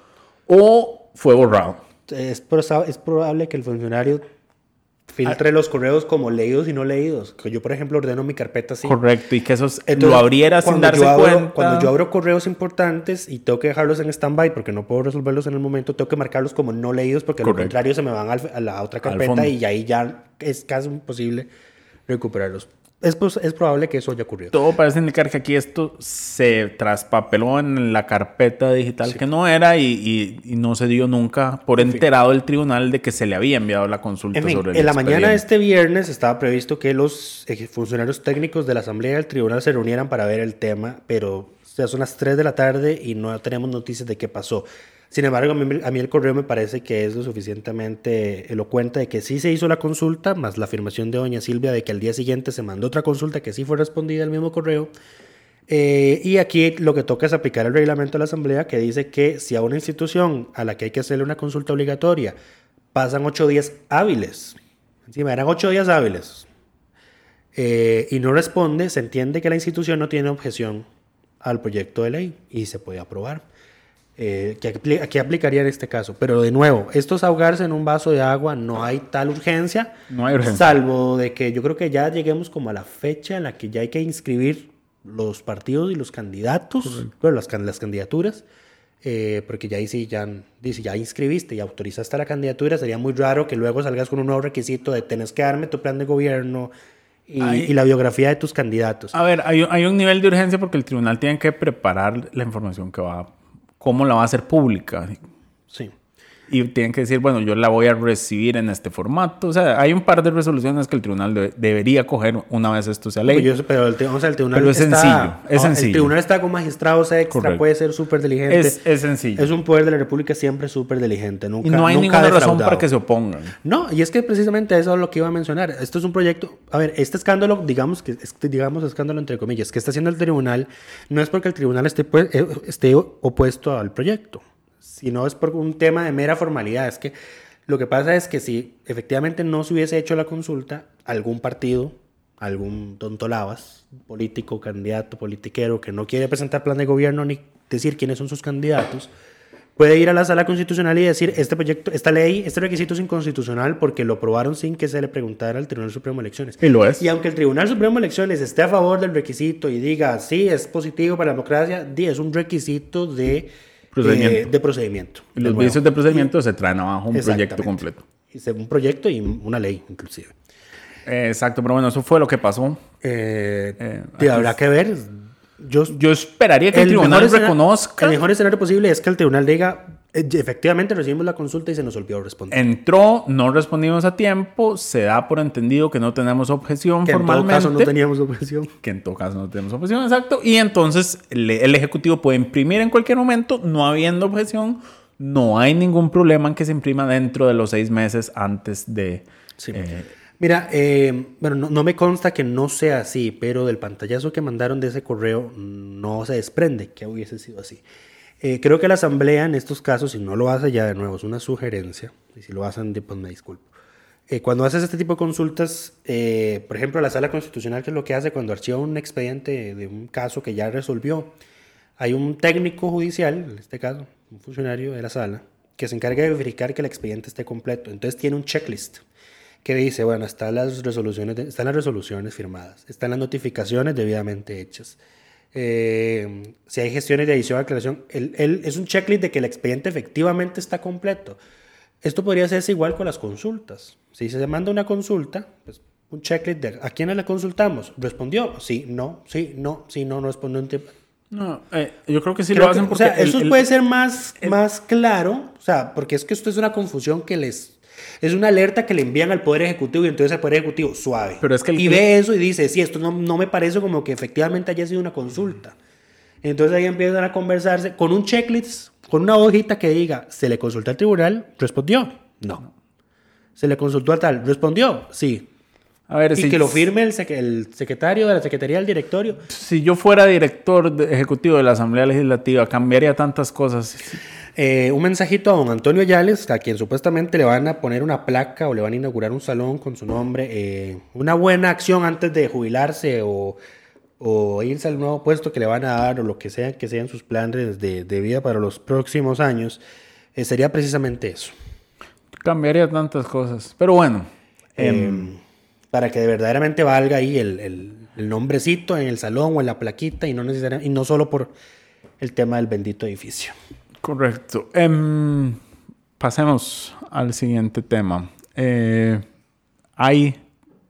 o fue borrado. Es, es probable que el funcionario filtre los correos como leídos y no leídos. Que yo, por ejemplo, ordeno mi carpeta así. Correcto, y que esos lo abriera sin darse cuenta. Cuando yo abro correos importantes y tengo que dejarlos en stand-by porque no puedo resolverlos en el momento, tengo que marcarlos como no leídos porque al contrario se me van a la otra carpeta y ahí ya es casi imposible recuperarlos es, es, probable que eso haya ocurrido. Todo parece indicar que aquí esto se traspapeló en la carpeta digital que no era y, y, no se dio nunca por enterado el tribunal de que se le había enviado la consulta en sobre el En la mañana de este viernes estaba previsto que los funcionarios técnicos de la Asamblea del Tribunal se reunieran para ver el tema, pero ya son las 3 de la tarde y no tenemos noticias de qué pasó. Sin embargo, a mí, el correo me parece que es lo suficientemente elocuente de que sí se hizo la consulta, más la afirmación de doña Silvia de que al día siguiente se mandó otra consulta que sí fue respondida al mismo correo. Eh, y aquí lo que toca es aplicar el reglamento de la Asamblea que dice que si a una institución a la que hay que hacerle una consulta obligatoria pasan ocho días hábiles, encima eran ocho días hábiles, eh, y no responde, se entiende que la institución no tiene objeción al proyecto de ley y se puede aprobar eh, que, aplicaría en este caso. Pero de nuevo, esto es ahogarse en un vaso de agua, no hay tal urgencia. No hay urgencia. Salvo de que yo creo que ya lleguemos como a la fecha en la que ya hay que inscribir los partidos y los candidatos, bueno, las, las candidaturas. Eh, porque ya ahí sí, ya, dice, ya inscribiste y autorizaste la candidatura, sería muy raro que luego salgas con un nuevo requisito de tenés que darme tu plan de gobierno y, y la biografía de tus candidatos. A ver, hay, hay, un nivel de urgencia porque el tribunal tiene que preparar la información que va a cómo la va a hacer pública. Sí. Y tienen que decir, bueno, yo la voy a recibir en este formato. O sea, hay un par de resoluciones que el tribunal debería coger una vez esto sea ley. pero el, o sea, el tribunal es sencillo, es sencillo. El tribunal está con magistrados extra, puede ser súper diligente. Es, es, sencillo. Es un poder de la República siempre súper diligente. Nunca, y no hay ninguna razón para que se opongan. No, y es que precisamente eso es lo que iba a mencionar. Esto es un proyecto, a ver, este escándalo, digamos que este, digamos escándalo entre comillas, que está haciendo el tribunal, no es porque el tribunal esté, pues, eh, esté opuesto al proyecto si no es por un tema de mera formalidad. Es que lo que pasa es que si efectivamente no se hubiese hecho la consulta, algún partido, algún tontolabas, político, candidato, politiquero, que no quiere presentar plan de gobierno ni decir quiénes son sus candidatos, puede ir a la sala constitucional y decir, este proyecto, esta ley, este requisito es inconstitucional porque lo aprobaron sin que se le preguntara al Tribunal Supremo de Elecciones. Y lo es. Y aunque el Tribunal Supremo de Elecciones esté a favor del requisito y diga, sí, es positivo para la democracia, es un requisito de procedimiento. Eh, de procedimiento. los vicios de procedimiento se traen abajo un proyecto completo. Un proyecto y una ley, inclusive. exacto, pero bueno, eso fue lo que pasó. Eh, eh habrá que ver. Yo, yo esperaría que el, tribunal reconozca. El mejor escenario posible es que el tribunal diga, efectivamente recibimos la consulta y se nos olvidó responder. Entró, no respondimos a tiempo, se da por entendido que no tenemos objeción que formalmente. En todo caso no teníamos objeción. Que en todo caso no tenemos objeción, exacto. Y entonces el, Ejecutivo puede imprimir en cualquier momento, no habiendo objeción, no hay ningún problema en que se imprima dentro de los seis meses antes de... Eh, Mira, eh, bueno, no, no, me consta que no sea así, pero del pantallazo que mandaron de ese correo no se desprende que hubiese sido así. Eh, creo que la Asamblea en estos casos, si no lo hace ya de nuevo, es una sugerencia, y si lo hacen, pues me disculpo. Eh, cuando haces este tipo de consultas, eh, por ejemplo, la Sala Constitucional, que es lo que hace cuando archiva un expediente de un caso que ya resolvió, hay un técnico judicial, en este caso, un funcionario de la sala, que se encarga de verificar que el expediente esté completo. Entonces tiene un checklist que dice, bueno, están las resoluciones, están las resoluciones firmadas, están las notificaciones debidamente hechas, eh, si hay gestiones de edición o aclaración, el, es un checklist de que el expediente efectivamente está completo. Esto podría hacerse igual con las consultas. Si se manda una consulta, pues un checklist de ¿a quién la consultamos? ¿Respondió? Sí, no, sí, no, sí, no, no respondió. No, eh, yo creo que sí lo hacen porque... O sea, eso puede ser más, más claro, o sea, porque es que esto es una confusión que les es una alerta que le envían al Poder Ejecutivo y entonces el Poder Ejecutivo, suave. Pero es que y ve eso y dice, sí, esto no, no me parece como que efectivamente haya sido una consulta. Entonces ahí empiezan a conversarse con un checklist, con una hojita que diga, se le consultó al tribunal, respondió, no. Se le consultó a tal, respondió, sí. A ver, y que lo firme el, el, secretario de la Secretaría del Directorio. Si yo fuera director ejecutivo de la Asamblea Legislativa, cambiaría tantas cosas. Eh, un mensajito a don Antonio Yales, a quien supuestamente le van a poner una placa o le van a inaugurar un salón con su nombre. Eh, una buena acción antes de jubilarse o, irse al nuevo puesto que le van a dar o lo que sea que sean sus planes de, vida para los próximos años. Eh, sería precisamente eso. Cambiaría tantas cosas. Pero bueno. Em, para que verdaderamente valga ahí el, el, nombrecito en el salón o en la plaquita y no, necesariamente, y no solo por el tema del bendito edificio. Correcto. Em, pasemos al siguiente tema. Eh, hay,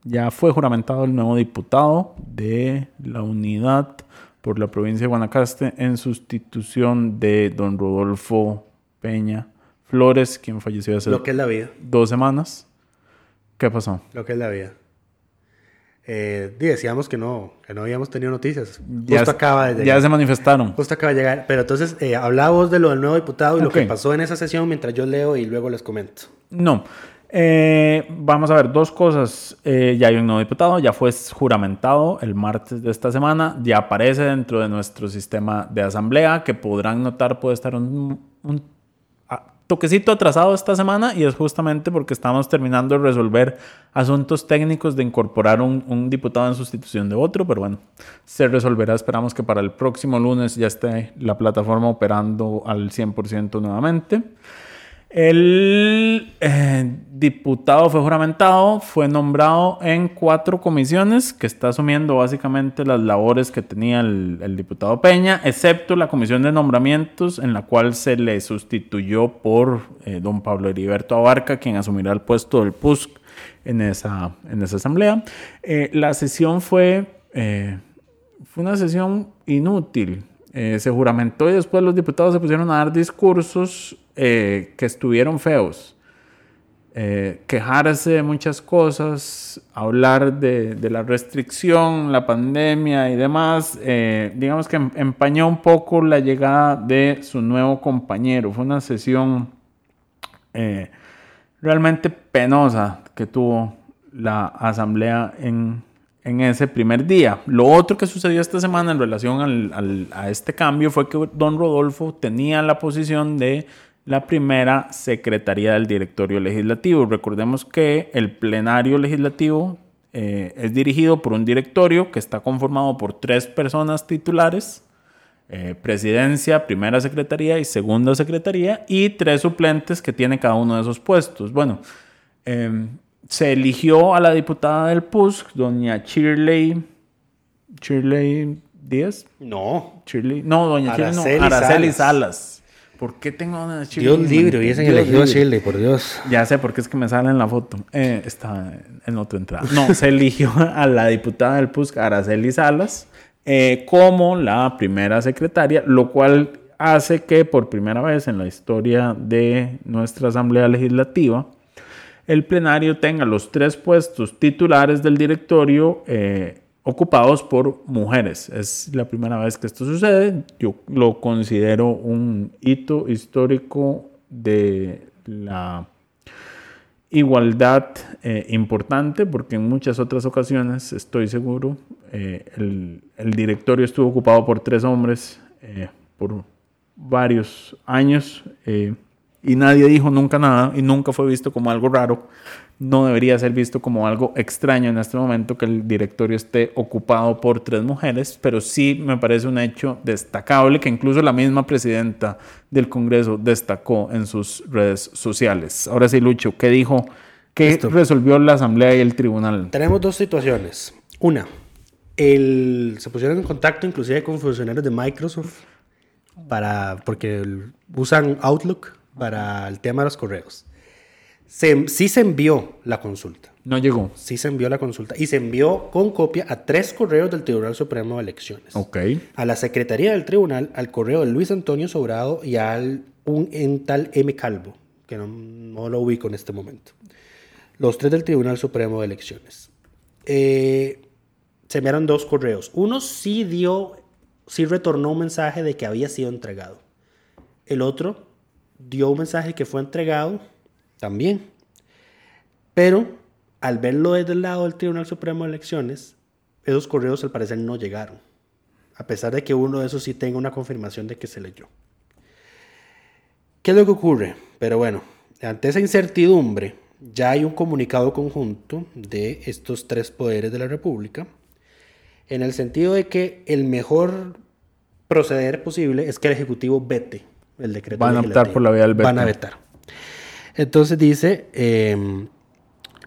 ya fue juramentado el nuevo diputado de la unidad por la provincia de Guanacaste en sustitución de don Rodolfo Peña Flores, quien falleció hace Lo que es la vida. dos semanas. ¿Qué pasó? Lo que es la vida. Eh, decíamos que no, que no habíamos tenido noticias. Ya, acaba de llegar. Ya se manifestaron. Justo acaba de llegar. Pero entonces, eh, hablamos de lo del nuevo diputado y lo que pasó en esa sesión mientras yo leo y luego les comento. No. Eh, vamos a ver dos cosas. Eh, ya hay un nuevo diputado, ya fue juramentado el martes de esta semana, ya aparece dentro de nuestro sistema de asamblea, que podrán notar puede estar un, un toquecito atrasado esta semana y es justamente porque estamos terminando de resolver asuntos técnicos de incorporar un, diputado en sustitución de otro, pero bueno, se resolverá. Esperamos que para el próximo lunes ya esté la plataforma operando al 100% nuevamente. El eh, diputado fue juramentado, fue nombrado en cuatro comisiones que está asumiendo básicamente las labores que tenía el, diputado Peña, excepto la comisión de nombramientos en la cual se le sustituyó por eh, don Pablo Heriberto Abarca, quien asumirá el puesto del PUSC en esa, en esa asamblea. Eh, la sesión fue, fue una sesión inútil. se juramentó y después los diputados se pusieron a dar discursos eh, que estuvieron feos. Eh, quejarse de muchas cosas, hablar de, de, la restricción, la pandemia y demás, eh, digamos que em, empañó un poco la llegada de su nuevo compañero. Fue una sesión realmente penosa que tuvo la asamblea en, en, ese primer día. Lo otro que sucedió esta semana en relación al, a este cambio fue que don Rodolfo tenía la posición de la primera secretaría del directorio legislativo. Recordemos que el plenario legislativo eh, es dirigido por un directorio que está conformado por tres personas titulares, eh, presidencia, primera secretaría y segunda secretaría, y tres suplentes que tiene cada uno de esos puestos. Bueno, em, se eligió a la diputada del PUSC, doña Shirley, Shirley Díaz. No. Shirley, no, doña Araceli, no, Araceli Salas. ¿Por qué tengo una Shirley? Dios libre, hubiesen elegido a Shirley, por Dios. Ya sé, porque es que me sale en la foto. Eh, está en otra entrada. No, se eligió a la diputada del PUSC, Araceli Salas, eh, como la primera secretaria, lo cual hace que por primera vez en la historia de nuestra Asamblea Legislativa, el plenario tenga los tres puestos titulares del directorio eh, ocupados por mujeres. Es la primera vez que esto sucede. Yo lo considero un hito histórico de la igualdad eh, importante porque en muchas otras ocasiones, estoy seguro, eh, el, directorio estuvo ocupado por tres hombres eh, por varios años y nadie dijo nunca nada y nunca fue visto como algo raro no debería ser visto como algo extraño en este momento que el directorio esté ocupado por tres mujeres, pero sí me parece un hecho destacable que incluso la misma presidenta del Congreso destacó en sus redes sociales. Ahora sí, Lucho, ¿qué dijo? ¿Qué resolvió la Asamblea y el Tribunal? Tenemos dos situaciones. Una, el, se pusieron en contacto inclusive con funcionarios de Microsoft para, porque usan Outlook para el tema de los correos sí se envió la consulta. No llegó. Sí se envió la consulta. Y se envió con copia a tres correos del Tribunal Supremo de Elecciones. Ok. A la Secretaría del Tribunal, al correo de Luis Antonio Sobrado y al un en tal M. Calvo, que no, lo ubico en este momento. Los tres del Tribunal Supremo de Elecciones. Eh, se enviaron dos correos. Uno sí dio, sí retornó un mensaje de que había sido entregado. El otro dio un mensaje que fue entregado también. Pero al verlo desde el lado del Tribunal Supremo de Elecciones, esos correos al parecer no llegaron, a pesar de que uno de esos sí tenga una confirmación de que se leyó. ¿Qué es lo que ocurre? Pero bueno, ante esa incertidumbre, ya hay un comunicado conjunto de estos tres poderes de la República, en el sentido de que el mejor proceder posible es que el Ejecutivo vete el decreto. Van a optar por la vía del veto. Van a vetar. Entonces dice, em,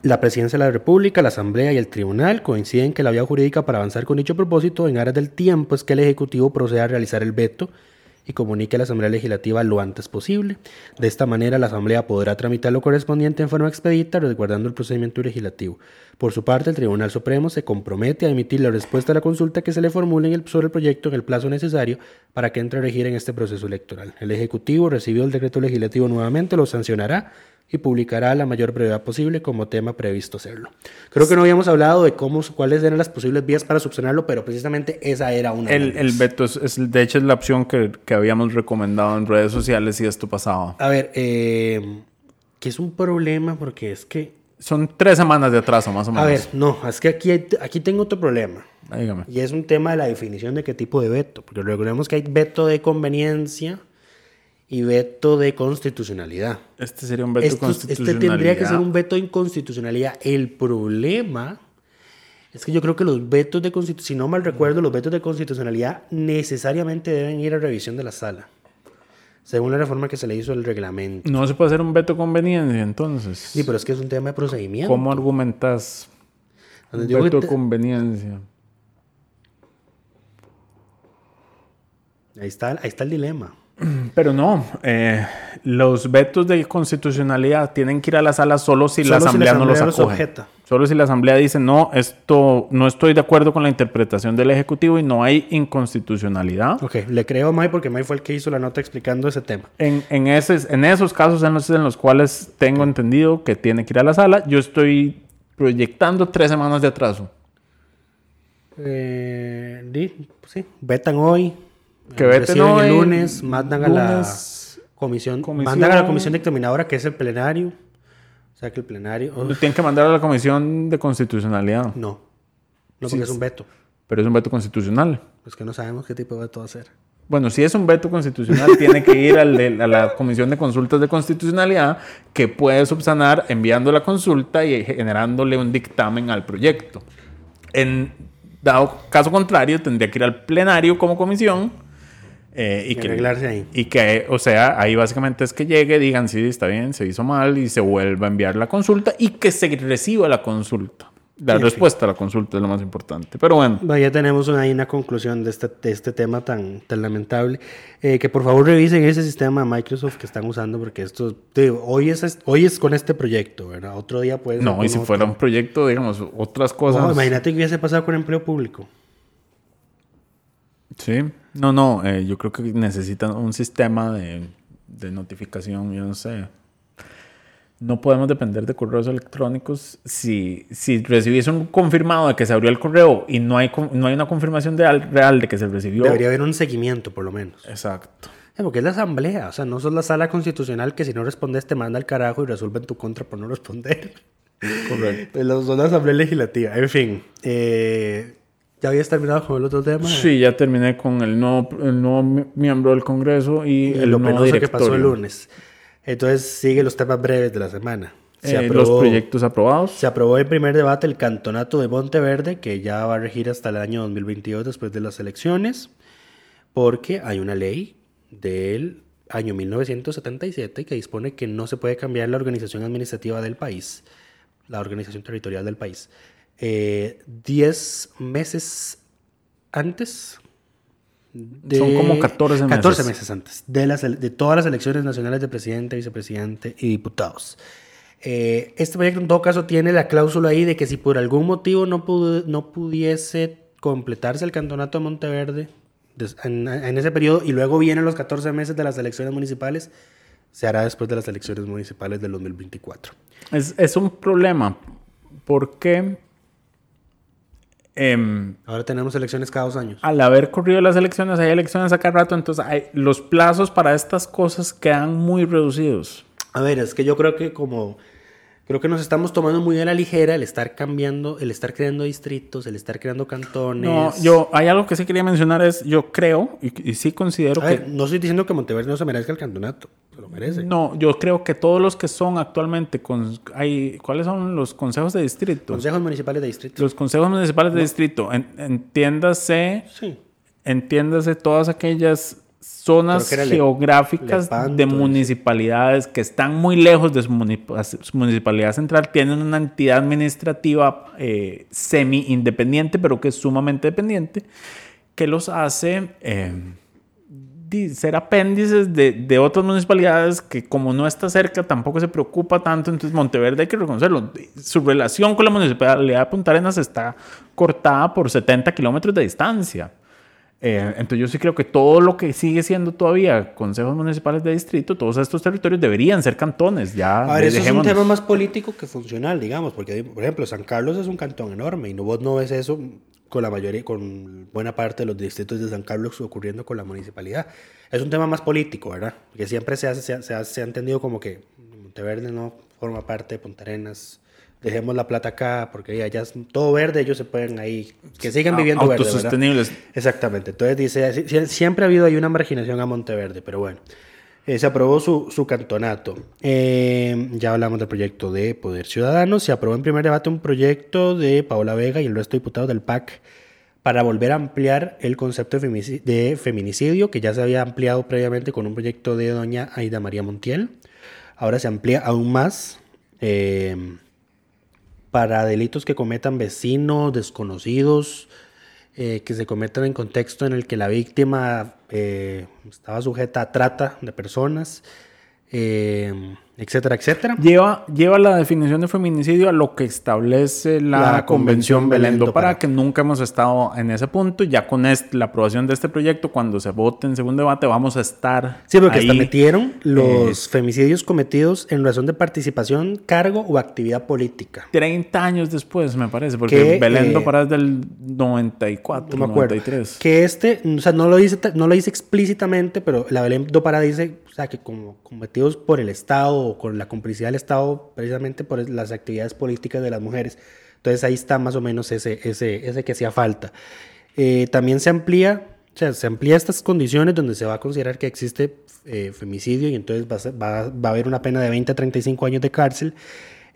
la Presidencia de la República, la Asamblea y el Tribunal coinciden que la vía jurídica para avanzar con dicho propósito en aras del tiempo es que el Ejecutivo proceda a realizar el veto y comunique a la Asamblea Legislativa lo antes posible. De esta manera, la Asamblea podrá tramitar lo correspondiente en forma expedita, resguardando el procedimiento legislativo. Por su parte, el Tribunal Supremo se compromete a emitir la respuesta a la consulta que se le formule sobre el proyecto en el plazo necesario para que entre a regir en este proceso electoral. El Ejecutivo, recibido el decreto legislativo nuevamente, lo sancionará y publicará a la mayor brevedad posible como tema previsto hacerlo. Creo que no habíamos hablado de cómo, cuáles eran las posibles vías para subsanarlo, pero precisamente esa era una. El, el veto, es, de hecho, es la opción que, que, habíamos recomendado en redes sociales y esto pasaba. A ver, eh, que es un problema porque es que... Son tres semanas de atraso, más o menos. A ver, no, es que aquí, aquí tengo otro problema. Dígame. Y es un tema de la definición de qué tipo de veto, porque recordemos que hay veto de conveniencia y veto de constitucionalidad. Este sería un veto de constitucionalidad. Este tendría que ser un veto de inconstitucionalidad. El problema es que yo creo que los vetos de constitucionalidad, si no mal recuerdo, los vetos de constitucionalidad necesariamente deben ir a revisión de la sala. Según la reforma que se le hizo al reglamento. No se puede hacer un veto de conveniencia, entonces. Sí, pero es que es un tema de procedimiento. ¿Cómo argumentas un veto de conveniencia? Ahí está, ahí está el dilema. Pero no, eh, los vetos de constitucionalidad tienen que ir a la sala solo si la Asamblea no los acoge. Solo si la Asamblea dice, no, esto no estoy de acuerdo con la interpretación del Ejecutivo y no hay inconstitucionalidad. Ok, le creo a May porque May fue el que hizo la nota explicando ese tema. En, en, ese, en esos casos en los, en los cuales tengo entendido que tiene que ir a la sala, yo estoy proyectando tres semanas de atraso. Eh, sí, vetan hoy. Que veten hoy. el lunes, mandan a la comisión, mandan a la comisión dictaminadora que es el plenario o sea que el plenario. Tienen que mandar a la Comisión de Constitucionalidad. No. No, porque es un veto. Pero es un veto constitucional. Pues que no sabemos qué tipo de veto va a ser. Bueno, si es un veto constitucional, tiene que ir al a la Comisión de Consultas de Constitucionalidad, que puede subsanar enviando la consulta y generándole un dictamen al proyecto. En dado caso contrario, tendría que ir al plenario como comisión eh, y, que, ahí. Y que, o sea, ahí básicamente es que llegue, digan, sí, está bien, se hizo mal y se vuelva a enviar la consulta y que se reciba la consulta. La respuesta a la consulta es lo más importante. Pero bueno. Ya tenemos ahí una conclusión de este, de este tema tan, tan lamentable. Eh, que por favor revisen ese sistema Microsoft que están usando, porque esto, hoy, es, hoy es con este proyecto, ¿verdad? Otro día puede No, y si fuera un proyecto, digamos, otras cosas. imagínate que hubiese pasado con empleo público. Sí, no, no, eh, yo creo que necesitan un sistema de, notificación, yo no sé. No podemos depender de correos electrónicos. Si, si recibiese un confirmado de que se abrió el correo y no hay, no hay una confirmación de, real de que se recibió. Debería haber un seguimiento, por lo menos. Exacto. porque es la asamblea, o sea, no sos la sala constitucional que si no respondes te manda al carajo y resuelve en tu contra por no responder. Correcto. Son la asamblea legislativa. En fin, eh, ¿Ya habías terminado con el otro tema? Sí, ya terminé con el nuevo, el nuevo miembro del Congreso y, el lo nuevo directorio. que pasó el lunes. Entonces, sigue los temas breves de la semana. Se eh, los proyectos aprobados. Se aprobó en primer debate el cantonato de Monteverde, que ya va a regir hasta el año 2022 después de las elecciones, porque hay una ley del año 1977 que dispone que no se puede cambiar la organización administrativa del país, la organización territorial del país. 10 eh, meses antes. Son como 14 meses. 14 meses antes de, las, de todas las elecciones nacionales de presidente, vicepresidente y diputados. Eh, este proyecto en todo caso tiene la cláusula ahí de que si por algún motivo no, no pudiese completarse el cantonato de Monteverde en, en, ese periodo y luego vienen los 14 meses de las elecciones municipales, se hará después de las elecciones municipales del 2024. Es, es un problema porque Em, Ahora tenemos elecciones cada dos años. Al haber corrido las elecciones, hay elecciones a cada rato, entonces hay, los plazos para estas cosas quedan muy reducidos. A ver, es que yo creo que como creo que nos estamos tomando muy a la ligera el estar cambiando, el estar creando distritos, el estar creando cantones. No, yo, hay algo que sí quería mencionar, es, yo creo y, sí considero que... no estoy diciendo que Monteverde no se merezca el cantonato lo merece. No, yo creo que todos los que son actualmente, con, hay, ¿cuáles son los consejos de distrito? Consejos municipales de distrito. Los consejos municipales de distrito, entiéndase, sí. entiéndase todas aquellas zonas geográficas de municipalidades que están muy lejos de su, municipalidad central, tienen una entidad administrativa eh, semi-independiente, pero que es sumamente dependiente, que los hace... Eh, ser apéndices de, de, otras municipalidades que como no está cerca tampoco se preocupa tanto, entonces Monteverde hay que reconocerlo. Su relación con la municipalidad de Punta Arenas está cortada por 70 kilómetros de distancia. Eh, entonces yo sí creo que todo lo que sigue siendo todavía consejos municipales de distrito, todos estos territorios deberían ser cantones. Ya a ver, eso es un tema más político que funcional, digamos, porque por ejemplo San Carlos es un cantón enorme y no, vos no ves eso con la mayoría, con buena parte de los distritos de San Carlos ocurriendo con la municipalidad. Es un tema más político, ¿verdad? Porque siempre se, hace, se, ha, se ha entendido como que Monteverde no forma parte de Punta Arenas. Dejemos la plata acá, porque allá es todo verde, ellos se pueden ahí, que sigan viviendo verde. Autosostenibles. Exactamente. Entonces dice, siempre ha habido ahí una marginación a Monteverde, pero bueno. Eh, se aprobó su, su cantonato. Eh, ya hablamos del proyecto de Poder Ciudadano. Se aprobó en primer debate un proyecto de Paola Vega y el resto de diputados del PAC para volver a ampliar el concepto de feminicidio, que ya se había ampliado previamente con un proyecto de doña Aida María Montiel. Ahora se amplía aún más eh, para delitos que cometan vecinos, desconocidos, eh, que se cometan en contexto en el que la víctima eh, estaba sujeta a trata de personas, eh, etcétera, etcétera. Lleva, lleva la definición de feminicidio a lo que establece la, Convención, Belén do Pará, que nunca hemos estado en ese punto. Ya con la aprobación de este proyecto, cuando se vote en segundo debate, vamos a estar. Sí, porque hasta metieron los eh, femicidios cometidos en razón de participación, cargo o actividad política. 30 años después, me parece, porque Belén do eh, Pará es del 94, no 93. Que este, o sea, no lo dice, no lo dice explícitamente, pero la Belén do Pará dice que como cometidos por el Estado o con la complicidad del Estado, precisamente por las actividades políticas de las mujeres. Entonces ahí está más o menos ese, ese, ese que hacía falta. Eh, también se amplía, o sea, se amplía estas condiciones donde se va a considerar que existe eh, femicidio y entonces va a, va, a, haber una pena de 20 a 35 años de cárcel.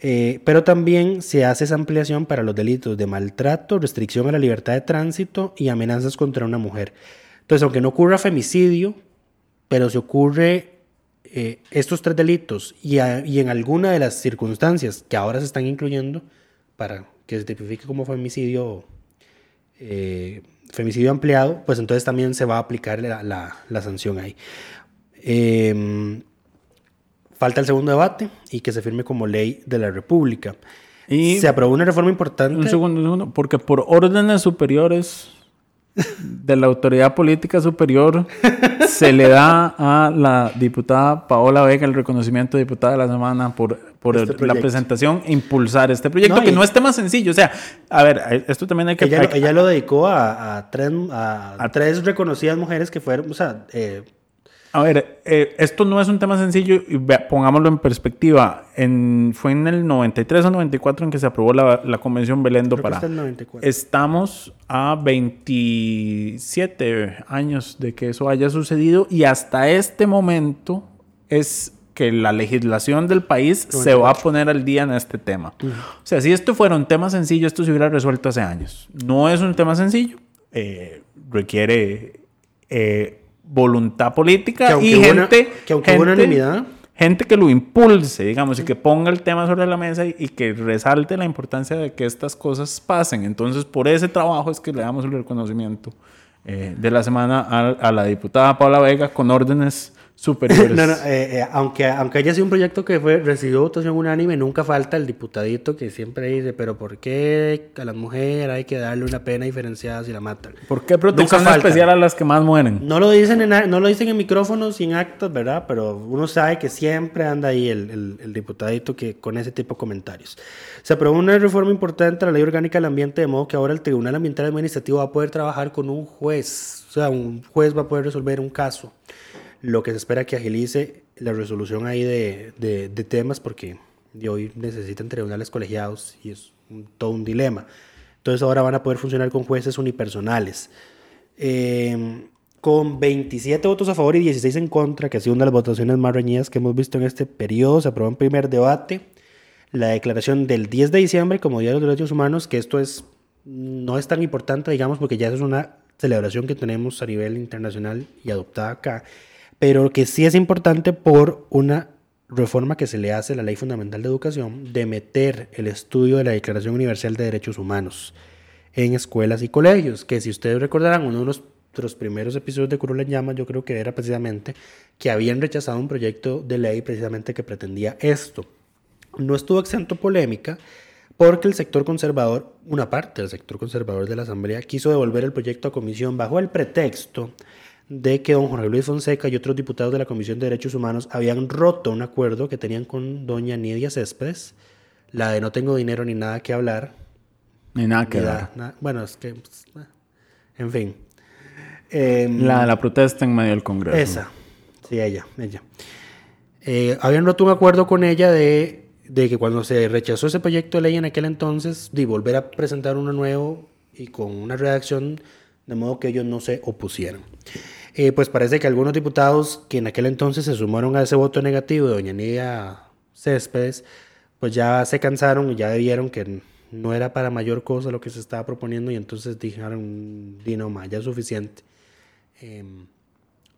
Eh, pero también se hace esa ampliación para los delitos de maltrato, restricción a la libertad de tránsito y amenazas contra una mujer. Entonces, aunque no ocurra femicidio, pero se ocurre eh, estos tres delitos y, en alguna de las circunstancias que ahora se están incluyendo para que se tipifique como femicidio, eh, femicidio ampliado, pues entonces también se va a aplicar la, sanción ahí. Em, falta el segundo debate y que se firme como ley de la República. Y se aprobó una reforma importante. Un segundo, un segundo, porque por órdenes superiores de la autoridad política superior se le da a la diputada Paola Vega el reconocimiento de diputada de la semana por, por este la presentación e impulsar este proyecto, que no es tema sencillo. O sea, a ver, esto también hay que... Ella, lo dedicó a, tres, a, tres reconocidas mujeres que fueron, o sea, eh, a ver, eh, esto no es un tema sencillo y pongámoslo en perspectiva. En, fue en el 93 o 94 en que se aprobó la, la Convención Belén do Pará. Estamos a 27 años de que eso haya sucedido y hasta este momento es que la legislación del país se va a poner al día en este tema. O sea, si esto fuera un tema sencillo, esto se hubiera resuelto hace años. No es un tema sencillo, eh, requiere... Eh, voluntad política y gente que aunque gente, unanimidad gente que lo impulse, digamos, y que ponga el tema sobre la mesa y, que resalte la importancia de que estas cosas pasen. Entonces, por ese trabajo es que le damos el reconocimiento eh, de la semana a, a, la diputada Paula Vega con órdenes superiores. no, no, eh, eh, aunque, aunque haya sido un proyecto que fue, recibió votación unánime, nunca falta el diputadito que siempre dice, pero ¿por qué a la mujer hay que darle una pena diferenciada si la matan? ¿Por qué protección especial a las que más mueren? No lo dicen en, no lo dicen en micrófonos sin actos, ¿verdad? Pero uno sabe que siempre anda ahí el, el, diputadito que con ese tipo de comentarios. Se aprobó una reforma importante a la Ley Orgánica del Ambiente, de modo que ahora el Tribunal Ambiental Administrativo va a poder trabajar con un juez. O sea, un juez va a poder resolver un caso lo que se espera que agilice la resolución ahí de, de, temas porque de hoy necesitan tribunales colegiados y es todo un dilema. Entonces ahora van a poder funcionar con jueces unipersonales. Em, con 27 votos a favor y 16 en contra, que ha sido una de las votaciones más reñidas que hemos visto en este periodo, se aprobó en primer debate la declaración del 10 de diciembre como Día de los Derechos Humanos, que esto es no es tan importante, digamos, porque ya es una celebración que tenemos a nivel internacional y adoptada acá pero que sí es importante por una reforma que se le hace a la Ley Fundamental de Educación de meter el estudio de la Declaración Universal de Derechos Humanos en escuelas y colegios, que si ustedes recordarán, uno de los, primeros episodios de Curul en Llamas, yo creo que era precisamente que habían rechazado un proyecto de ley precisamente que pretendía esto. No estuvo exento polémica porque el sector conservador, una parte del sector conservador de la Asamblea, quiso devolver el proyecto a comisión bajo el pretexto de que don Jorge Luis Fonseca y otros diputados de la Comisión de Derechos Humanos habían roto un acuerdo que tenían con doña Nidia Céspedes, la de no tengo dinero ni nada que hablar. Ni nada que hablar. bueno, es que, pues, en fin. Em, la de la protesta en medio del Congreso. Esa, sí, ella, ella. Eh, habían roto un acuerdo con ella de, de, que cuando se rechazó ese proyecto de ley en aquel entonces, de volver a presentar uno nuevo y con una redacción de modo que ellos no se opusieran. Eh, pues parece que algunos diputados que en aquel entonces se sumaron a ese voto negativo de doña Nidia Céspedes, pues ya se cansaron y ya vieron que no era para mayor cosa lo que se estaba proponiendo y entonces dijeron, Dino, ya es suficiente. Em,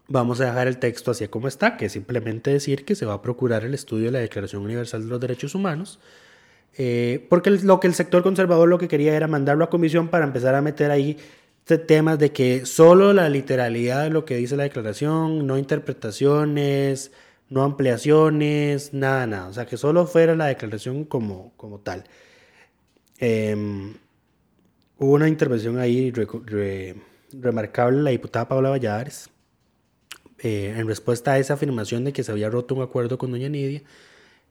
vamos a dejar el texto así como está, que es simplemente decir que se va a procurar el estudio de la Declaración Universal de los Derechos Humanos, eh, porque lo que el sector conservador lo que quería era mandarlo a comisión para empezar a meter ahí temas de que solo la literalidad de lo que dice la declaración, no interpretaciones, no ampliaciones, nada, nada. O sea, que solo fuera la declaración como, como tal. Em, hubo una intervención ahí remarcable la diputada Paula Valladares eh, en respuesta a esa afirmación de que se había roto un acuerdo con doña Nidia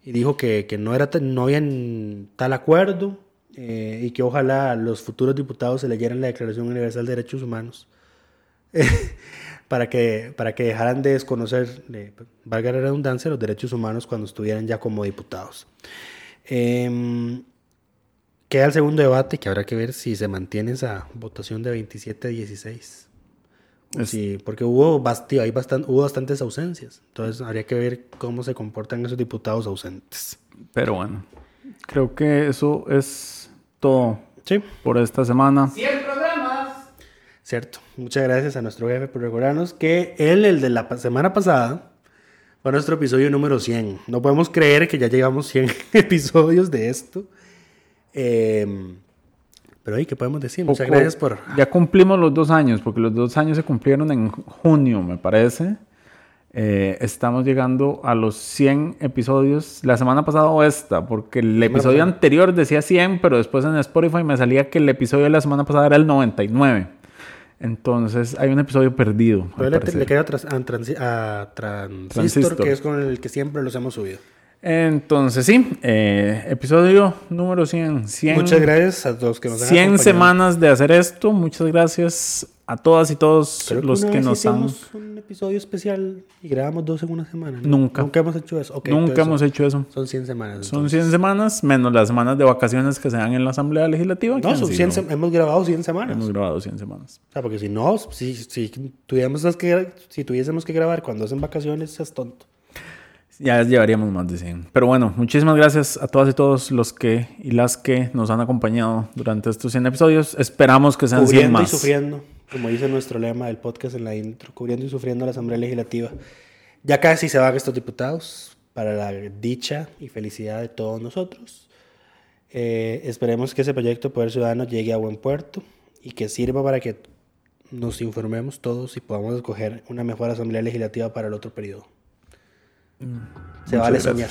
y dijo que, no, era, no había tal acuerdo eh, y que ojalá los futuros diputados se leyeran la Declaración Universal de Derechos Humanos para, que, para que dejaran de desconocer, valga la redundancia, los derechos humanos cuando estuvieran ya como diputados. Em, queda el segundo debate que habrá que ver si se mantiene esa votación de 27 a 16. Sí, porque hubo, hay hubo bastantes ausencias. Entonces habría que ver cómo se comportan esos diputados ausentes. Pero bueno, creo que eso es todo por esta semana. 100 programas. Cierto. Muchas gracias a nuestro jefe por recordarnos que él, el de la semana pasada, fue nuestro episodio número 100. No podemos creer que ya llegamos 100 episodios de esto. Eh, pero ahí, ¿qué podemos decir? Muchas gracias por... Ya cumplimos los dos años, porque los dos años se cumplieron en junio, me parece. Eh, estamos llegando a los 100 episodios. La semana pasada o esta, porque el episodio anterior decía 100, pero después en Spotify me salía que el episodio de la semana pasada era el 99. Entonces hay un episodio perdido. le, le, queda a, Transistor, que es con el que siempre los hemos subido. Entonces, sí, eh, episodio número 100, 100. Muchas gracias a todos que nos han 100 semanas de hacer esto. Muchas gracias a todas y todos los que, nos han. un episodio especial y grabamos dos en una semana. Nunca. Nunca hemos hecho eso. Nunca hemos hecho eso. Son 100 semanas. Son 100 semanas, menos las semanas de vacaciones que se dan en la Asamblea Legislativa. No, son 100 hemos grabado 100 semanas. Hemos grabado 100 semanas. O sea, porque si no, si, si, tuviésemos que, si tuviésemos que grabar cuando hacen vacaciones, es tonto. Ya llevaríamos más de 100. Pero bueno, muchísimas gracias a todas y todos los que y las que nos han acompañado durante estos 100 episodios. Esperamos que sean 100 más. y sufriendo, como dice nuestro lema del podcast en la intro, cubriendo y sufriendo la Asamblea Legislativa. Ya casi se van estos diputados para la dicha y felicidad de todos nosotros. Eh, esperemos que ese proyecto Poder Ciudadano llegue a buen puerto y que sirva para que nos informemos todos y podamos escoger una mejor Asamblea Legislativa para el otro periodo. Se vale soñar.